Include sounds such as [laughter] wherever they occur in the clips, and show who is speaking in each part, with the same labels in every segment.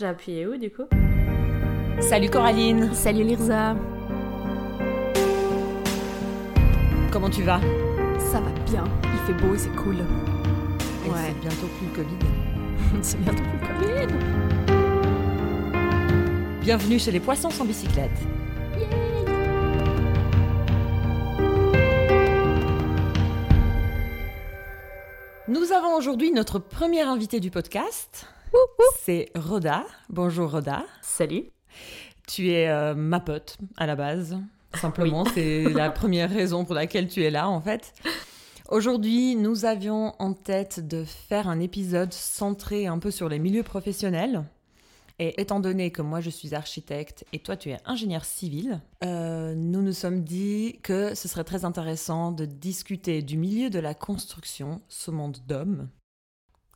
Speaker 1: J'ai appuyé où du coup?
Speaker 2: Salut Coraline
Speaker 1: Salut Lirza
Speaker 2: Comment tu vas?
Speaker 1: Ça va bien, il fait beau et c'est cool.
Speaker 2: Et
Speaker 1: Ouais.
Speaker 2: C'est bientôt plus le Covid. [laughs]
Speaker 1: c'est bientôt plus Covid.
Speaker 2: Bienvenue chez les poissons sans bicyclette. Nous avons aujourd'hui notre première invitée du podcast. C'est Roda. Bonjour Roda.
Speaker 1: Salut.
Speaker 2: Tu es euh, ma pote à la base. Simplement, c'est la [laughs] première raison pour laquelle tu es là en fait. Aujourd'hui, nous avions en tête de faire un épisode centré un peu sur les milieux professionnels. Et étant donné que moi je suis architecte et toi tu es ingénieur civil, euh, nous nous sommes dit que ce serait très intéressant de discuter du milieu de la construction, ce monde d'hommes,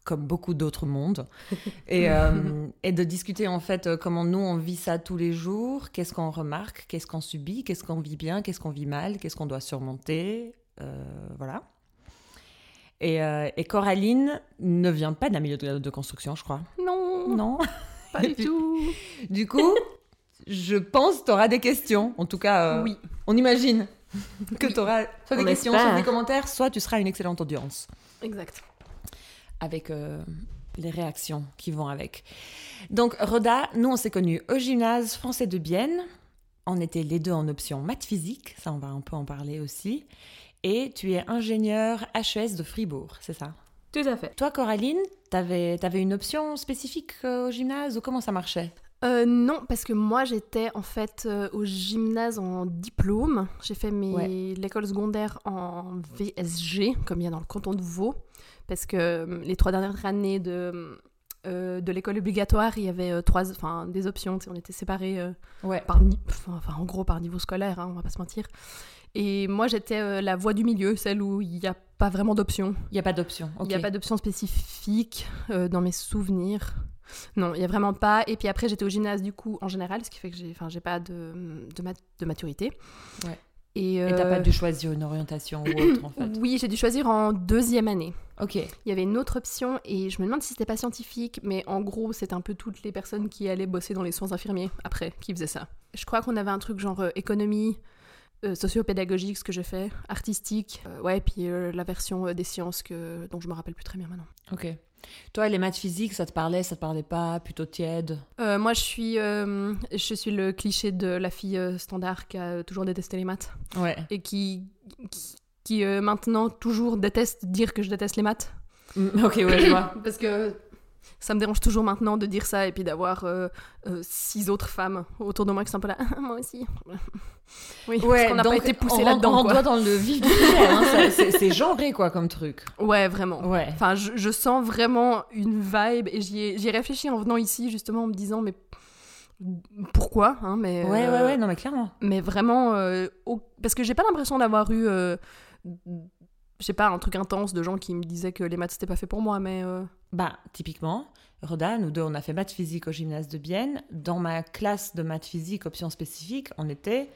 Speaker 2: comme beaucoup d'autres mondes, [laughs] et, euh, et de discuter en fait euh, comment nous on vit ça tous les jours, qu'est-ce qu'on remarque, qu'est-ce qu'on subit, qu'est-ce qu'on vit bien, qu'est-ce qu'on vit mal, qu'est-ce qu'on doit surmonter, euh, voilà. Et, euh, et Coraline ne vient pas d'un milieu de, de construction, je crois.
Speaker 1: Non,
Speaker 2: Non. [laughs]
Speaker 1: pas du [laughs] tout.
Speaker 2: Du coup, je pense que tu auras des questions. En tout cas,
Speaker 1: Oui.
Speaker 2: on imagine que tu auras soit des
Speaker 1: On
Speaker 2: questions,
Speaker 1: espère.
Speaker 2: soit des commentaires, soit tu seras une excellente audience
Speaker 1: Exact.
Speaker 2: Avec euh, les réactions qui vont avec. Donc, Roda, nous, on s'est connus au gymnase français de Bienne. On était les deux en option maths physique, ça, on va un peu en parler aussi. Et tu es ingénieur HES de Fribourg, c'est ça?
Speaker 1: Tout à fait.
Speaker 2: Toi, Coraline, t'avais avais une option spécifique euh, au gymnase ou comment ça marchait?
Speaker 1: Euh, non, parce que moi j'étais en fait euh, au gymnase en diplôme. J'ai fait mes
Speaker 2: Ouais.
Speaker 1: l'école secondaire en VSG, comme il y a dans le canton de Vaud, parce que euh, les trois dernières années de euh, de l'école obligatoire, il y avait euh, trois, enfin des options. On était séparés
Speaker 2: Ouais.
Speaker 1: par, ni- enfin en gros par niveau scolaire, hein, on va pas se mentir. Et moi j'étais la voie du milieu, celle où il n'y a pas vraiment d'options.
Speaker 2: Il n'y a pas d'option.
Speaker 1: Il n'y a pas d'option spécifique dans mes souvenirs. Non, il n'y a vraiment pas. Et puis après, j'étais au gymnase du coup en général, ce qui fait que j'ai enfin, j'ai pas de, de, mat- de maturité.
Speaker 2: Ouais.
Speaker 1: Et,
Speaker 2: t'as
Speaker 1: euh,
Speaker 2: pas dû choisir une orientation ou autre en fait.
Speaker 1: Oui, j'ai dû choisir en deuxième année.
Speaker 2: Ok.
Speaker 1: Il y avait une autre option et je me demande si c'était pas scientifique, mais en gros, c'était un peu toutes les personnes qui allaient bosser dans les soins infirmiers après qui faisaient ça. Je crois qu'on avait un truc genre euh, économie, euh, socio-pédagogique, ce que j'ai fait, artistique, euh, ouais, puis la version des sciences que, dont je me rappelle plus très bien maintenant.
Speaker 2: Ok. Toi, les maths physiques, ça te parlait, ça te parlait pas, plutôt tiède.
Speaker 1: Euh, moi, je suis, euh, je suis le cliché de la fille euh, standard qui a toujours détesté les maths
Speaker 2: Ouais.
Speaker 1: et qui, qui, qui, euh, maintenant toujours déteste dire que je déteste les maths.
Speaker 2: Mm, ok, ouais, je vois. [coughs]
Speaker 1: Parce que ça me dérange toujours maintenant de dire ça et puis d'avoir euh, euh, six autres femmes autour de moi qui sont un peu là. [laughs] moi aussi. [laughs] oui, parce qu'on n'a pas été poussé
Speaker 2: on
Speaker 1: là-dedans.
Speaker 2: rentre
Speaker 1: quoi.
Speaker 2: doigt dans le vif du sujet. hein, [laughs] c'est- genré, quoi, comme truc.
Speaker 1: Ouais, vraiment.
Speaker 2: Ouais.
Speaker 1: Enfin, je, je sens vraiment une vibe et j'y ai, réfléchi en venant ici justement en me disant mais pourquoi hein, mais,
Speaker 2: Ouais,
Speaker 1: euh,
Speaker 2: ouais, ouais, non, mais clairement.
Speaker 1: mais vraiment au- parce que j'ai pas l'impression d'avoir eu je sais pas un truc intense de gens qui me disaient que les maths c'était pas fait pour moi mais
Speaker 2: Bah, typiquement, Roda, nous deux, on a fait maths physique au gymnase de Bienne. Dans ma classe de maths physique, option spécifique, on était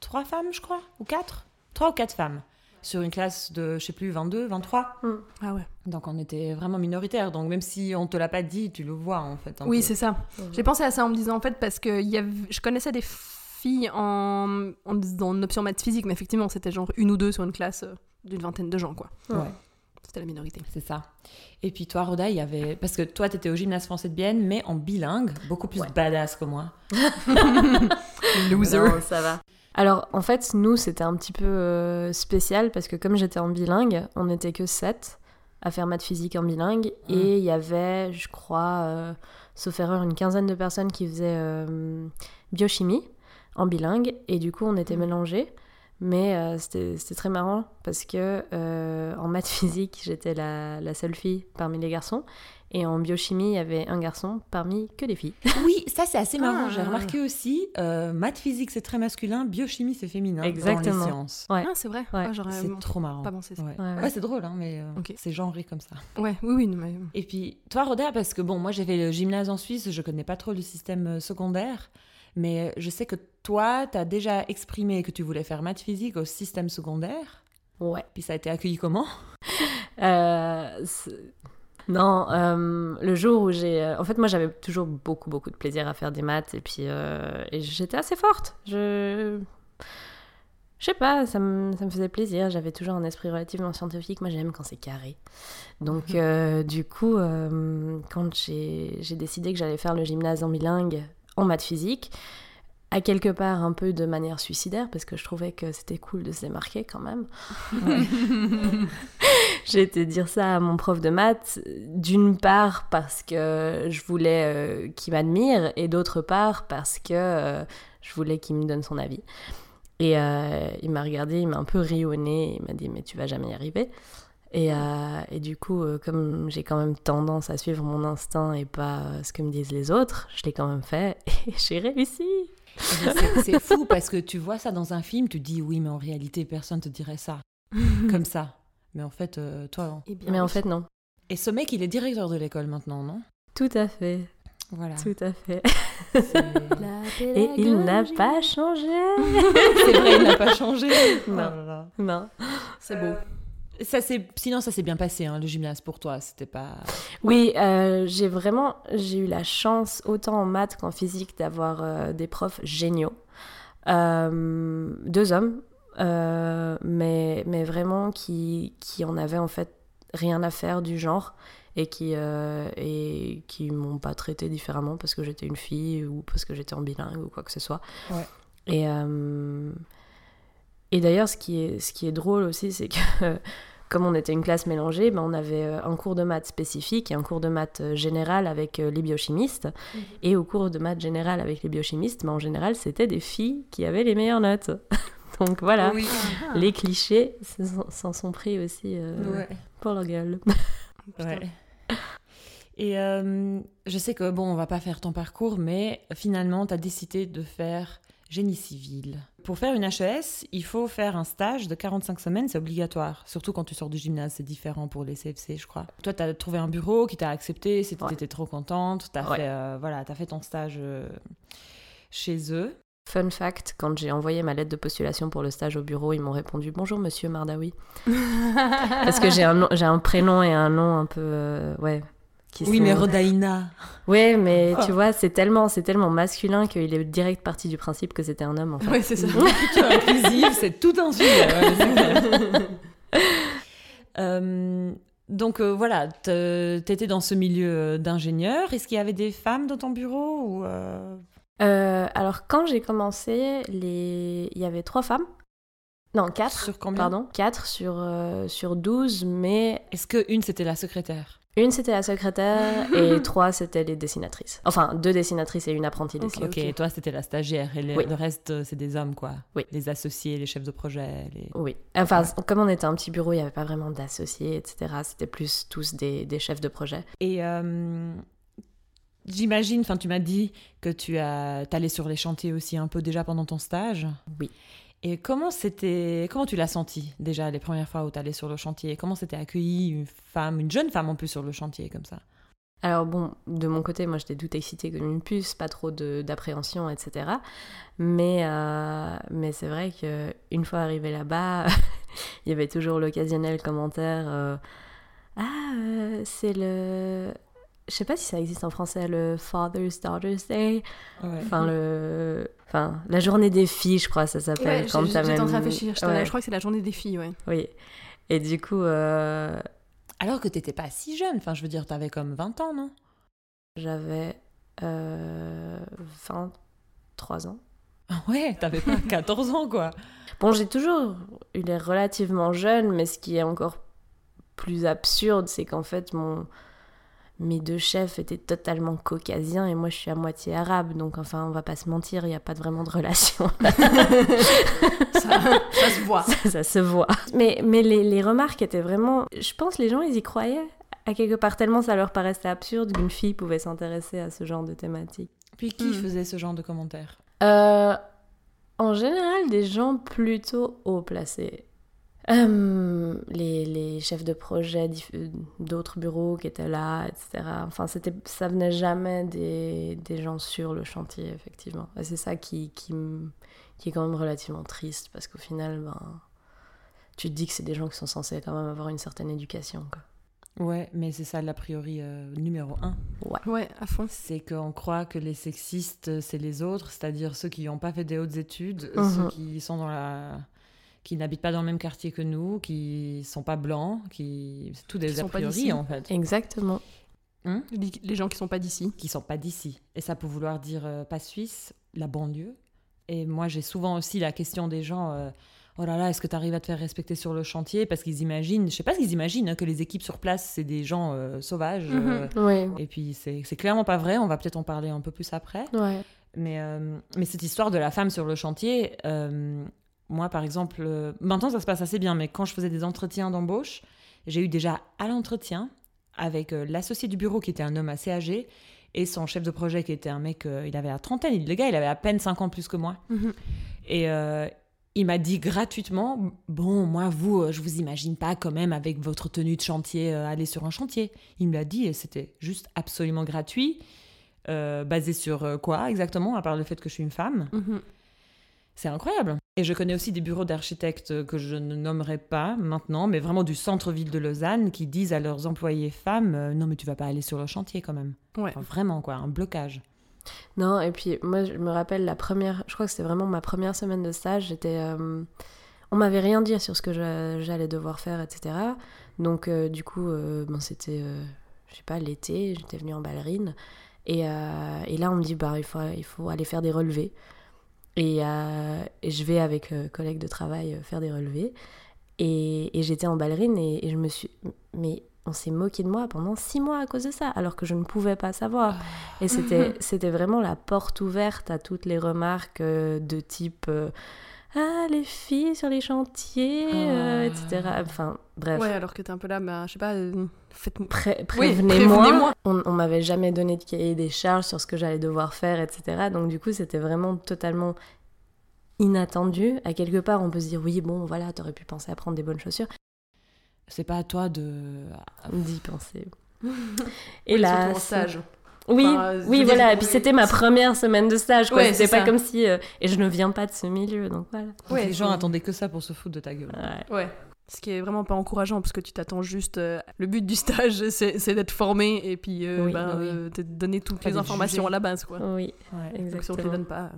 Speaker 2: trois femmes, je crois, ou quatre Trois ou quatre femmes. Sur une classe de, je sais plus, 22, 23.
Speaker 1: ah ouais
Speaker 2: Donc on était vraiment minoritaire. Donc même si on te l'a pas dit, tu le vois en fait.
Speaker 1: oui c'est ça j'ai pensé à ça en me disant en fait parce que il y avait, je connaissais des filles en, en, en option maths physique mais effectivement c'était genre une ou deux sur une classe euh, d'une vingtaine de gens quoi
Speaker 2: Ouais.
Speaker 1: C'était la minorité
Speaker 2: C'est ça. Et puis toi, Roda, il y avait. Parce que toi, tu étais au gymnase français de Bienne, mais en bilingue, beaucoup plus
Speaker 3: Ouais.
Speaker 2: badass que moi. [laughs]
Speaker 1: loser
Speaker 3: Non, ça va. Alors, en fait, nous, c'était un petit peu euh, spécial parce que comme j'étais en bilingue, on n'était que 7 à faire maths physique en bilingue.
Speaker 2: Mm.
Speaker 3: Et il y avait, je crois, euh, sauf erreur, une quinzaine de personnes qui faisaient euh, biochimie en bilingue. Et du coup, on était
Speaker 2: Mm.
Speaker 3: mélangés. Mais euh, c'était très marrant parce que euh, en maths [laughs] physique, j'étais la, la seule fille parmi les garçons. Et en biochimie, il y avait un garçon parmi que les filles. [laughs]
Speaker 2: Oui, ça c'est assez marrant.
Speaker 1: Ah.
Speaker 2: J'ai remarqué aussi, euh, maths physique c'est très masculin, biochimie c'est féminin. Dans
Speaker 3: Exactement.
Speaker 2: les sciences.
Speaker 3: Ouais.
Speaker 1: ah c'est vrai
Speaker 3: Ouais.
Speaker 1: Ah, j'aurais
Speaker 2: C'est trop marrant.
Speaker 1: pas pensé ça
Speaker 2: Ouais,
Speaker 3: Ouais, ouais.
Speaker 2: Ouais, c'est drôle, hein, mais euh,
Speaker 1: Ok.
Speaker 2: c'est genré comme ça.
Speaker 1: ouais oui oui non, mais...
Speaker 2: Et puis, toi, Roda, parce que bon, moi j'ai fait le gymnase en Suisse, je connais pas trop le système secondaire, mais euh, je sais que toi, tu as déjà exprimé que tu voulais faire maths physique au système secondaire,
Speaker 3: Ouais.
Speaker 2: puis ça a été accueilli comment? [laughs]
Speaker 3: Euh, Non, euh, le jour où j'ai... En fait, moi, j'avais toujours beaucoup, beaucoup de plaisir à faire des maths. Et puis, euh, et j'étais assez forte. Je... Je sais pas, ça me, ça me faisait plaisir. J'avais toujours un esprit relativement scientifique. Moi, j'aime quand c'est carré. Donc, euh, du coup, euh, quand j'ai j'ai décidé que j'allais faire le gymnase en bilingue en maths physique, à quelque part un peu de manière suicidaire, parce que je trouvais que c'était cool de se démarquer quand même. [laughs] J'ai été dire ça à mon prof de maths, d'une part parce que je voulais euh, qu'il m'admire, et d'autre part parce que euh, je voulais qu'il me donne son avis. Et euh, il m'a regardé, il m'a un peu ri au nez, il m'a dit mais tu vas jamais y arriver. Et, euh, et du coup, euh, comme j'ai quand même tendance à suivre mon instinct et pas euh, ce que me disent les autres, je l'ai quand même fait [laughs] et j'ai réussi.
Speaker 2: C'est c'est fou parce que tu vois ça dans un film, tu te dis oui, mais en réalité, personne te dirait ça. [laughs] Comme ça. Mais en fait, euh, toi.
Speaker 1: Eh bien,
Speaker 3: Mais en fait, non.
Speaker 2: Et ce mec, il est directeur de l'école maintenant, non?
Speaker 3: Tout à fait,
Speaker 2: Voilà.
Speaker 3: tout à fait. [laughs] Et il n'a pas changé.
Speaker 2: c'est vrai, il n'a pas changé.
Speaker 3: Non.
Speaker 2: Oh là là.
Speaker 3: Non.
Speaker 1: C'est beau.
Speaker 2: Ça Sinon, ça s'est bien passé, hein, le gymnase pour toi. C'était pas.
Speaker 3: Oui, euh, j'ai vraiment j'ai eu la chance, autant en maths qu'en physique, d'avoir euh, des profs géniaux. Euh, deux hommes, mais, mais vraiment qui, qui en avaient en fait rien à faire du genre et qui, et qui m'ont pas traité différemment parce que j'étais une fille ou parce que j'étais en bilingue ou quoi que ce soit.
Speaker 2: Ouais.
Speaker 3: Et, et d'ailleurs, ce, qui est- ce qui est drôle aussi, c'est que comme on était une classe mélangée, ben on avait euh, un cours de maths spécifique et un cours de maths euh, général avec euh, les biochimistes. Et au cours de maths général avec les biochimistes, ben en général, c'était des filles qui avaient les meilleures notes. [laughs] Donc voilà,
Speaker 2: Oui.
Speaker 3: les clichés s'en s'en sont pris aussi euh,
Speaker 2: Ouais.
Speaker 3: pour leur gueule.
Speaker 2: Ouais. Et euh, je sais que, bon, on va pas faire ton parcours, mais finalement, tu as décidé de faire génie civil. Pour faire une HES, il faut faire un stage de 45 semaines, c'est obligatoire. Surtout quand tu sors du gymnase, c'est différent pour les CFC, je crois. Toi, tu as trouvé un bureau qui t'a accepté, c'était
Speaker 3: Ouais.
Speaker 2: trop contente, tu as,
Speaker 3: Ouais.
Speaker 2: fait, euh, voilà, as fait ton stage euh, chez eux.
Speaker 3: Fun fact, quand j'ai envoyé ma lettre de postulation pour le stage au bureau, ils m'ont répondu Bonjour monsieur Mardawi. [laughs] Parce que j'ai un, nom- j'ai un prénom et un nom un peu. euh, ouais. Qui
Speaker 2: Oui,
Speaker 3: sont-
Speaker 2: mais Rodaïna.
Speaker 3: Ouais, mais
Speaker 2: Oh.
Speaker 3: tu vois, c'est tellement, c'est tellement masculin qu'il est direct parti du principe que c'était un homme en fait.
Speaker 1: Ouais, c'est ça. [laughs]
Speaker 2: Inclusive, c'est tout un sujet. ouais. [laughs] Euh, donc euh, voilà, t'étais dans ce milieu euh, d'ingénieur. Est-ce qu'il y avait des femmes dans ton bureau ou euh,
Speaker 3: Euh, alors quand j'ai commencé, les... il y avait trois femmes. Non, quatre.
Speaker 2: sur combien?
Speaker 3: Pardon, quatre sur, euh, sur 12, mais
Speaker 2: Est-ce que une c'était la secrétaire?
Speaker 3: Une c'était la secrétaire [laughs] et trois c'était les dessinatrices. Enfin, deux dessinatrices et une apprentie dessinatrice.
Speaker 2: Ok, et toi c'était la stagiaire et les-
Speaker 3: Oui.
Speaker 2: le reste euh, c'est des hommes quoi.
Speaker 3: Oui.
Speaker 2: Les associés, les chefs de projet. Les...
Speaker 3: Oui. Enfin, comme on était un petit bureau, il n'y avait pas vraiment d'associés, etc. C'était plus tous des, des chefs de projet.
Speaker 2: Et euh, j'imagine, enfin tu m'as dit que tu as allé sur les chantiers aussi un peu déjà pendant ton stage.
Speaker 3: Oui.
Speaker 2: Et comment c'était, comment tu l'as senti déjà les premières fois où tu allais sur le chantier? Comment c'était accueilli une femme, une jeune femme en plus sur le chantier comme ça?
Speaker 3: Alors bon, de mon côté, moi j'étais toute excitée comme une puce, pas trop d'appréhension, etc. Mais, euh, mais c'est vrai qu'une fois arrivé là-bas, [laughs] il y avait toujours l'occasionnel commentaire euh, Ah, euh, c'est le. Je sais pas si ça existe en français, le Father's Daughter's Day. Enfin, le. Enfin, la journée des filles, je crois, ça s'appelle.
Speaker 1: Ouais,
Speaker 3: quand
Speaker 1: j'étais en train de réfléchir.
Speaker 3: Ouais,
Speaker 1: Je crois que c'est la journée des filles, ouais.
Speaker 3: Oui. Et du coup, euh,
Speaker 2: Alors que t'étais pas si jeune, enfin je veux dire, t'avais comme 20 ans, non?
Speaker 3: j'avais euh, 23 ans.
Speaker 2: Ah Ouais, t'avais pas [laughs] 14 ans quoi.
Speaker 3: Bon, j'ai toujours eu l'air relativement jeune, mais ce qui est encore plus absurde, c'est qu'en fait, mon... mes deux chefs étaient totalement caucasiens et moi, je suis à moitié arabe. Donc, enfin, on va pas se mentir, il n'y a pas vraiment de relation. [laughs]
Speaker 1: Ça, ça se voit.
Speaker 3: ça, ça se voit. Mais, mais les, les remarques étaient vraiment... Je pense que les gens, ils y croyaient à quelque part tellement ça leur paraissait absurde qu'une fille pouvait s'intéresser à ce genre de thématique.
Speaker 2: Puis qui
Speaker 1: Hmm.
Speaker 2: faisait ce genre de commentaires?
Speaker 3: Euh, en général, des gens plutôt haut placés. Euh, les, les chefs de projet euh, d'autres bureaux qui étaient là, etc. Enfin, c'était, ça venait jamais des, des gens sur le chantier, effectivement. Et c'est ça qui, qui, qui est quand même relativement triste, parce qu'au final, ben, tu te dis que c'est des gens qui sont censés quand même avoir une certaine éducation. Quoi.
Speaker 2: Ouais, mais c'est ça l'a priori euh, numéro un.
Speaker 1: Ouais, à fond.
Speaker 2: C'est qu'on croit que les sexistes, c'est les autres, c'est-à-dire ceux qui n'ont pas fait des hautes études,
Speaker 3: Mhm.
Speaker 2: ceux qui sont dans la qui n'habitent pas dans le même quartier que nous, qui sont pas blancs, qui c'est tout
Speaker 1: Qui
Speaker 2: des a
Speaker 1: sont pas
Speaker 2: priori en fait,
Speaker 3: Exactement.
Speaker 1: Les, les gens qui sont pas d'ici.
Speaker 2: qui sont pas d'ici. Et ça peut vouloir dire euh, pas suisse, la banlieue. Et moi j'ai souvent aussi la question des gens euh, Oh là là, est-ce que tu arrives à te faire respecter sur le chantier? Parce qu'ils imaginent, je sais pas ce qu'ils imaginent, hein, que les équipes sur place, c'est des gens euh, sauvages.
Speaker 1: Mhm.
Speaker 2: euh,
Speaker 3: Ouais.
Speaker 2: et puis c'est c'est clairement pas vrai, on va peut-être en parler un peu plus après.
Speaker 3: Ouais.
Speaker 2: Mais, euh, mais cette histoire de la femme sur le chantier, moi par exemple, euh, maintenant ça se passe assez bien, mais quand je faisais des entretiens d'embauche, j'ai eu déjà à l'entretien avec euh, l'associé du bureau qui était un homme assez âgé et son chef de projet qui était un mec, euh, il avait la trentaine, il- le gars il avait à peine 5 ans plus que moi.
Speaker 1: Mhm.
Speaker 2: Et il m'a dit gratuitement Bon, moi, vous, je vous imagine pas quand même avec votre tenue de chantier aller sur un chantier. Il me l'a dit et c'était juste absolument gratuit. Basé sur quoi exactement, à part le fait que je suis une femme
Speaker 1: Mhm.
Speaker 2: C'est incroyable. Et je connais aussi des bureaux d'architectes que je ne nommerai pas maintenant, mais vraiment du centre-ville de Lausanne, qui disent à leurs employés femmes euh, Non, mais tu vas pas aller sur le chantier quand même.
Speaker 1: Ouais.
Speaker 2: Enfin, vraiment, quoi, un blocage.
Speaker 3: Non, et puis moi, je me rappelle la première, je crois que c'était vraiment ma première semaine de stage. J'étais, euh, on m'avait rien dit sur ce que j'allais devoir faire, etc. Donc, euh, du coup, euh, bon, c'était, euh, je sais pas, l'été, j'étais venue en ballerine. Et, euh, et là, on me dit, bah, il faut, il faut aller faire des relevés. Et, euh, et je vais avec euh, collègues de travail euh, faire des relevés. Et, et j'étais en ballerine et, et je me suis. Mais on s'est moqué de moi pendant six mois à cause de ça, alors que je ne pouvais pas savoir. Et c'était, [laughs] c'était vraiment la porte ouverte à toutes les remarques euh, de type Ah, les filles sur les chantiers, euh,
Speaker 2: Ah.
Speaker 3: etc. Enfin, bref.
Speaker 1: Ouais, alors que t'es un peu là, bah, je sais pas, euh, faites
Speaker 3: Pré-
Speaker 1: Oui,
Speaker 3: prévenez-moi. on, on m'avait jamais donné de cahier des charges sur ce que j'allais devoir faire, etc. Donc du coup, c'était vraiment totalement inattendu. À quelque part, on peut se dire oui, bon, voilà, t'aurais pu penser à prendre des bonnes chaussures.
Speaker 2: C'est pas à toi de.
Speaker 3: D'y penser.
Speaker 1: Et
Speaker 3: Et là,
Speaker 1: stage.
Speaker 3: Oui,
Speaker 1: Enfin,
Speaker 3: oui,
Speaker 1: dire,
Speaker 3: voilà. Et puis
Speaker 1: oui.
Speaker 3: c'était ma première semaine de stage, quoi.
Speaker 1: Ouais,
Speaker 3: c'était pas
Speaker 1: ça.
Speaker 3: comme si. euh, Et je ne viens pas de ce milieu, donc voilà.
Speaker 1: Ouais,
Speaker 2: les gens attendaient que ça pour se foutre de ta gueule.
Speaker 3: Ouais.
Speaker 1: Ouais. Ce qui est vraiment pas encourageant parce que tu t'attends juste. euh, le but du stage, [laughs] c'est d'être formé et puis euh,
Speaker 3: Oui,
Speaker 1: ben,
Speaker 2: oui.
Speaker 1: euh, de te donner toutes
Speaker 2: Pas
Speaker 1: les informations à la base, quoi.
Speaker 3: Oui,
Speaker 2: Ouais.
Speaker 1: Donc si on te les
Speaker 3: exactement.
Speaker 1: donne pas.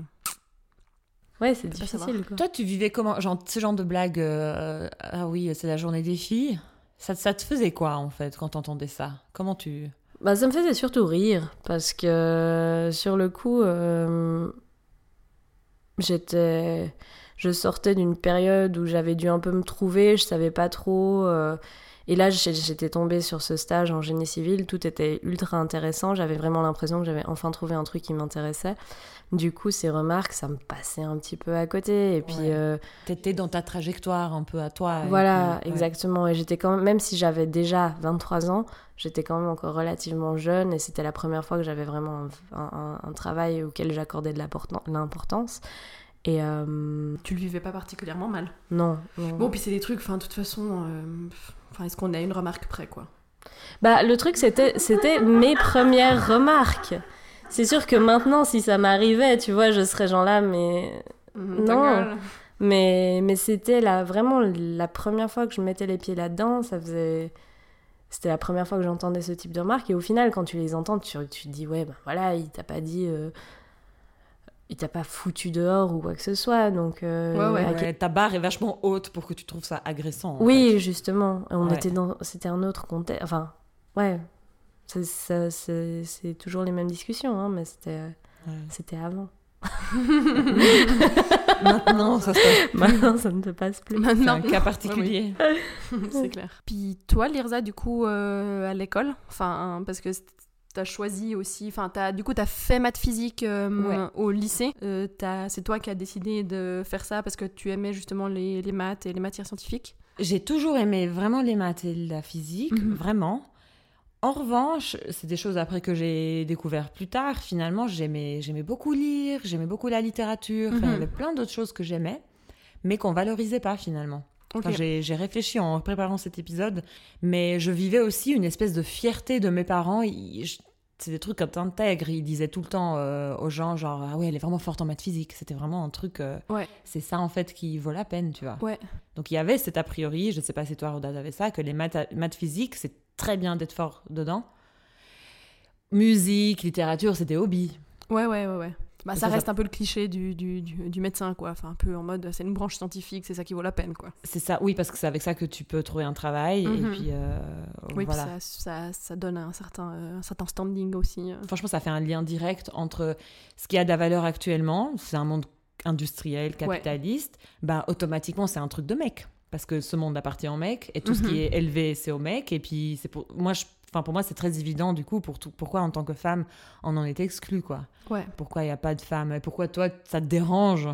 Speaker 3: Ouais, c'est difficile. quoi.
Speaker 2: Toi, tu vivais comment genre, Ce genre de blague, euh, ah oui, c'est la journée des filles. Ça, ça te faisait quoi, en fait, quand t'entendais ça? Comment tu...
Speaker 3: Bah, ça me faisait surtout rire parce que sur le coup, euh, j'étais, je sortais d'une période où j'avais dû un peu me trouver, je savais pas trop. euh, et là, j'étais tombée sur ce stage en génie civil, tout était ultra intéressant. J'avais vraiment l'impression que j'avais enfin trouvé un truc qui m'intéressait. Du coup, ces remarques, ça me passait un petit peu à côté. Et puis, euh,
Speaker 2: T'étais dans ta trajectoire un peu à toi.
Speaker 3: voilà,
Speaker 2: puis, ouais.
Speaker 3: exactement. Et j'étais quand même, même si j'avais déjà 23 ans, j'étais quand même encore relativement jeune et c'était la première fois que j'avais vraiment un, un- un travail auquel j'accordais de l'importan- l'importance. Et euh,
Speaker 1: Tu le vivais pas particulièrement mal.
Speaker 3: non, non.
Speaker 1: Bon, puis c'est des trucs, enfin, de toute façon. euh, Enfin, est-ce qu'on a une remarque près, quoi?
Speaker 3: Bah, le truc, c'était, c'était mes premières remarques. C'est sûr que maintenant, si ça m'arrivait, tu vois, je serais genre là, mais
Speaker 1: ta
Speaker 3: Non. Mais, mais c'était la, vraiment la première fois que je mettais les pieds là-dedans. Ça faisait. C'était la première fois que j'entendais ce type de remarques. Et au final, quand tu les entends, tu, tu te dis, ouais, ben voilà, il t'a pas dit. euh, il t'a pas foutu dehors ou quoi que ce soit. Donc. euh,
Speaker 1: Ouais, ouais.
Speaker 2: ta barre est vachement haute pour que tu trouves ça agressant.
Speaker 3: oui,
Speaker 2: fait.
Speaker 3: justement. On
Speaker 2: Ouais.
Speaker 3: était dans. C'était un autre contexte. Enfin, ouais. C'est- ça- C'est c'est toujours les mêmes discussions, hein, mais c'était
Speaker 2: Ouais.
Speaker 3: c'était avant. [laughs]
Speaker 2: Maintenant, ça se passe.
Speaker 3: Maintenant, ça ne te passe plus.
Speaker 2: C'est
Speaker 1: Maintenant,
Speaker 2: un cas particulier. [laughs]
Speaker 1: c'est clair. Puis toi, Lirza, du coup, euh, à l'école, enfin, parce que t'as choisi aussi, enfin, t'as, du coup, t'as fait maths physique euh,
Speaker 2: Ouais.
Speaker 1: au lycée. Euh, t'as- c'est toi qui as décidé de faire ça parce que tu aimais justement les, les maths et les matières scientifiques.
Speaker 2: J'ai toujours aimé vraiment les maths et la physique,
Speaker 1: Mhm.
Speaker 2: vraiment. En revanche, c'est des choses après que j'ai découvert plus tard. Finalement, j'aimais, j'aimais beaucoup lire, j'aimais beaucoup la littérature. Enfin, il y
Speaker 1: Mhm.
Speaker 2: avait plein d'autres choses que j'aimais, mais qu'on valorisait pas finalement. Enfin, j'ai, j'ai réfléchi en préparant cet épisode, mais je vivais aussi une espèce de fierté de mes parents. Ils- c'est des trucs quand t'intègres, ils disaient tout le temps euh, aux gens genre ah ouais elle est vraiment forte en maths physique. C'était vraiment un truc. euh,
Speaker 1: Ouais.
Speaker 2: C'est ça en fait qui vaut la peine, tu vois.
Speaker 1: Ouais.
Speaker 2: Donc il y avait cet a priori, je ne sais pas si toi Roda avait ça, que les maths, maths physiques c'est très bien d'être fort dedans. Musique, littérature, c'était hobby.
Speaker 1: Ouais, ouais, ouais, ouais. Bah, ça
Speaker 2: ça,
Speaker 1: reste
Speaker 2: ça-
Speaker 1: un peu le cliché du, du, du, du médecin, quoi. Enfin, un peu en mode, c'est une branche scientifique, c'est ça qui vaut la peine, quoi.
Speaker 2: C'est ça, oui, parce que c'est avec ça que tu peux trouver un travail. Et
Speaker 1: Mhm.
Speaker 2: puis, euh,
Speaker 1: Oui,
Speaker 2: voilà.
Speaker 1: ça, ça, ça donne un certain, euh, un certain standing aussi. euh.
Speaker 2: Franchement, ça fait un lien direct entre ce qui a de la valeur actuellement, c'est un monde industriel, capitaliste, bah automatiquement c'est un truc de mec. Parce que ce monde appartient aux mecs, et tout ce
Speaker 1: Mhm.
Speaker 2: qui est élevé, c'est aux mecs. Et puis, c'est pour moi, je, enfin pour moi, c'est très évident du coup pour tout, pourquoi en tant que femme, on en est exclu, quoi.
Speaker 1: Ouais.
Speaker 2: Pourquoi il n'y a pas de femmes? Et pourquoi toi, ça te dérange?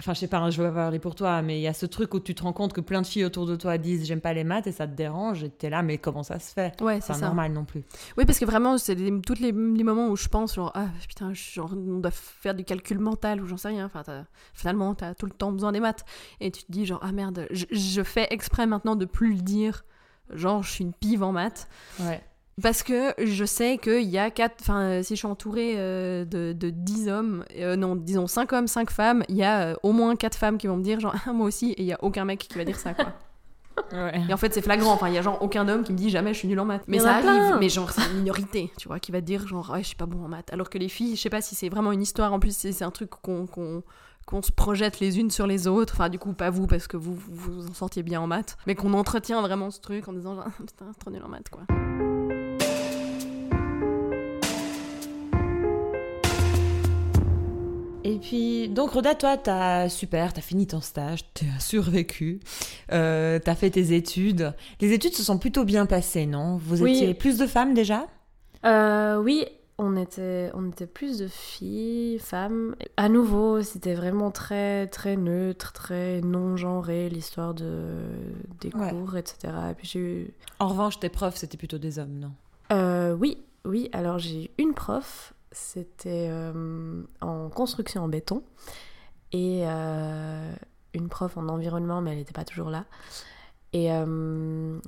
Speaker 2: Enfin, je sais pas, hein, je vais pas parler pour toi, mais il y a ce truc où tu te rends compte que plein de filles autour de toi disent j'aime pas les maths et ça te dérange, et t'es là, mais comment ça se fait?
Speaker 1: Ouais,
Speaker 2: C'est normal non plus.
Speaker 1: Oui, parce que vraiment, c'est tous les, les moments où je pense, genre, ah putain, genre, on doit faire du calcul mental ou j'en sais rien. Enfin, t'as- finalement, t'as tout le temps besoin des maths. Et tu te dis, genre, ah merde, je, je fais exprès maintenant de plus le dire. Genre, je suis une pive en maths.
Speaker 2: Ouais.
Speaker 1: Parce que je sais qu'il y a quatre. Enfin, euh, si je suis entourée euh, de, de 10 hommes, euh, non, disons 5 hommes, 5 femmes, il y a euh, au moins 4 femmes qui vont me dire, genre, ah, moi aussi, et il y a aucun mec qui va dire ça, quoi. [laughs]
Speaker 2: Ouais.
Speaker 1: Et en fait, c'est flagrant. Enfin, il y a genre aucun homme qui me dit jamais je suis nul en maths. Mais ça arrive.
Speaker 3: plein.
Speaker 1: Mais genre, c'est une minorité, tu vois, qui va te dire genre, ouais, je suis pas bon en maths. Alors que les filles, je sais pas si c'est vraiment une histoire. En plus, c'est un truc qu'on qu'on qu'on se projette les unes sur les autres. Enfin, du coup, pas vous parce que vous vous en sortiez bien en maths. Mais qu'on entretient vraiment ce truc en disant, genre, [laughs] putain, c'est trop nul en maths, quoi.
Speaker 2: Et puis, donc Rhoda, toi, t'as super, t'as fini ton stage, t'as survécu, euh, t'as fait tes études. Les études se sont plutôt bien passées, non? Vous
Speaker 3: Oui.
Speaker 2: étiez plus de femmes déjà?
Speaker 3: Euh, oui, on était, on était plus de filles, femmes. À nouveau, c'était vraiment très, très neutre, très non-genré, l'histoire de, des
Speaker 2: Ouais.
Speaker 3: cours, etc. Et puis j'ai eu...
Speaker 2: En revanche, tes profs, c'était plutôt des hommes, non?
Speaker 3: Euh, oui, oui, alors j'ai eu une prof, c'était euh, en construction en béton, et euh, une prof en environnement, mais elle n'était pas toujours là. Et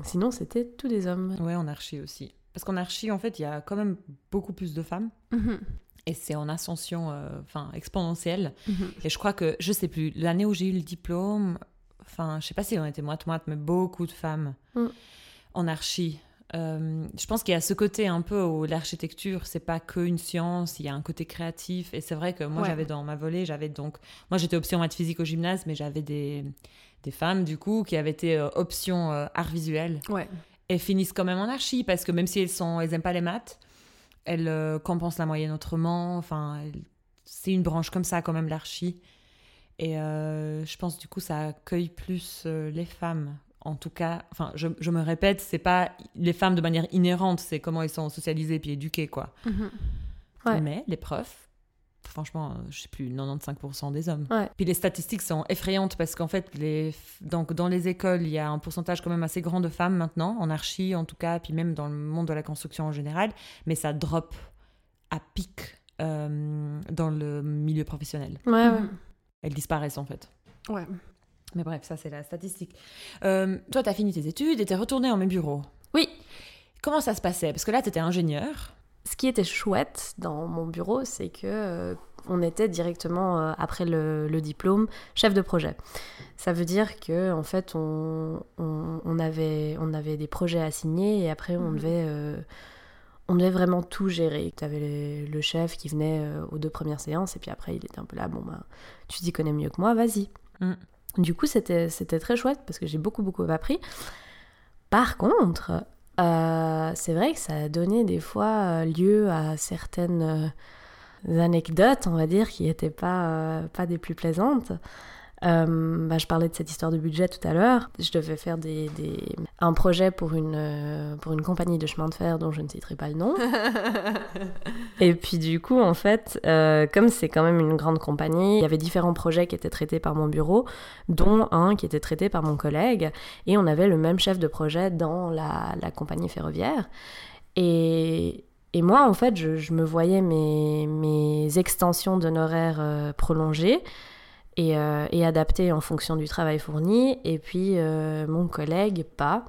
Speaker 3: sinon, c'était tous des hommes.
Speaker 2: Ouais, en archi aussi. Parce qu'en archi, en fait, il y a quand même beaucoup plus de femmes.
Speaker 1: Mhm,
Speaker 2: Et c'est en ascension, euh, enfin, exponentielle.
Speaker 1: mhm.
Speaker 2: Et je crois que, je sais plus, l'année où j'ai eu le diplôme, enfin, je sais pas si on était moite-moite, mais beaucoup de femmes
Speaker 3: Mm.
Speaker 2: en archi. Euh, je pense qu'il y a ce côté un peu où l'architecture, c'est pas qu'une science, il y a un côté créatif. Et c'est vrai que moi,
Speaker 1: Ouais.
Speaker 2: j'avais dans ma volée, j'avais donc. Moi, j'étais option maths physique au gymnase, mais j'avais des, des femmes, du coup, qui avaient été euh, option art visuel.
Speaker 1: Ouais.
Speaker 2: Elles finissent quand même en archi, parce que même si elles sont, elles aiment pas les maths, elles euh, compensent la moyenne autrement. Enfin, c'est une branche comme ça, quand même, l'archi. Et euh, je pense, du coup, ça accueille plus euh, les femmes. En tout cas, enfin, je, je me répète, c'est pas les femmes de manière inhérente, c'est comment elles sont socialisées puis éduquées, quoi.
Speaker 1: Mhm.
Speaker 3: Ouais.
Speaker 2: Mais les profs, franchement, euh, je sais plus, 95% des hommes.
Speaker 3: Ouais.
Speaker 2: Puis les statistiques sont effrayantes parce qu'en fait, les, donc dans les écoles, il y a un pourcentage quand même assez grand de femmes maintenant, en archi en tout cas, puis même dans le monde de la construction en général, mais ça drop à pic euh, dans le milieu professionnel.
Speaker 3: Ouais, ouais.
Speaker 2: Elles disparaissent en fait.
Speaker 1: Ouais.
Speaker 2: Mais bref, ça c'est la statistique. Euh, toi, tu as fini tes études et tu es retourné en mes bureaux.
Speaker 3: Oui.
Speaker 2: Comment ça se passait? Parce que là, tu étais ingénieur.
Speaker 3: Ce qui était chouette dans mon bureau, c'est que euh, on était directement euh, après le, le diplôme chef de projet. Ça veut dire que en fait, on, on, on avait, on avait des projets à signer et après on
Speaker 1: Mhm.
Speaker 3: devait, euh, on devait vraiment tout gérer. Tu avais le, le chef qui venait aux deux premières séances et puis après il était un peu là, bon ben, tu t'y connais mieux que moi, vas-y.
Speaker 2: Mm.
Speaker 3: Du coup, c'était c'était très chouette parce que j'ai beaucoup beaucoup appris. Par contre, euh, c'est vrai que ça a donné des fois euh, lieu à certaines euh, anecdotes, on va dire, qui n'étaient pas, pas des plus plaisantes. Euh, bah, je parlais de cette histoire de budget tout à l'heure. Je devais faire des, des- un projet pour une, euh, pour une compagnie de chemin de fer dont je ne citerai pas le nom. [laughs] Et puis du coup, en fait, euh, comme c'est quand même une grande compagnie, il y avait différents projets qui étaient traités par mon bureau, dont un qui était traité par mon collègue, et on avait le même chef de projet dans la, la compagnie ferroviaire. Et, et moi, en fait, je, je me voyais mes, mes extensions d'honoraires prolongées et, euh, et adaptées en fonction du travail fourni, et puis euh, mon collègue pas.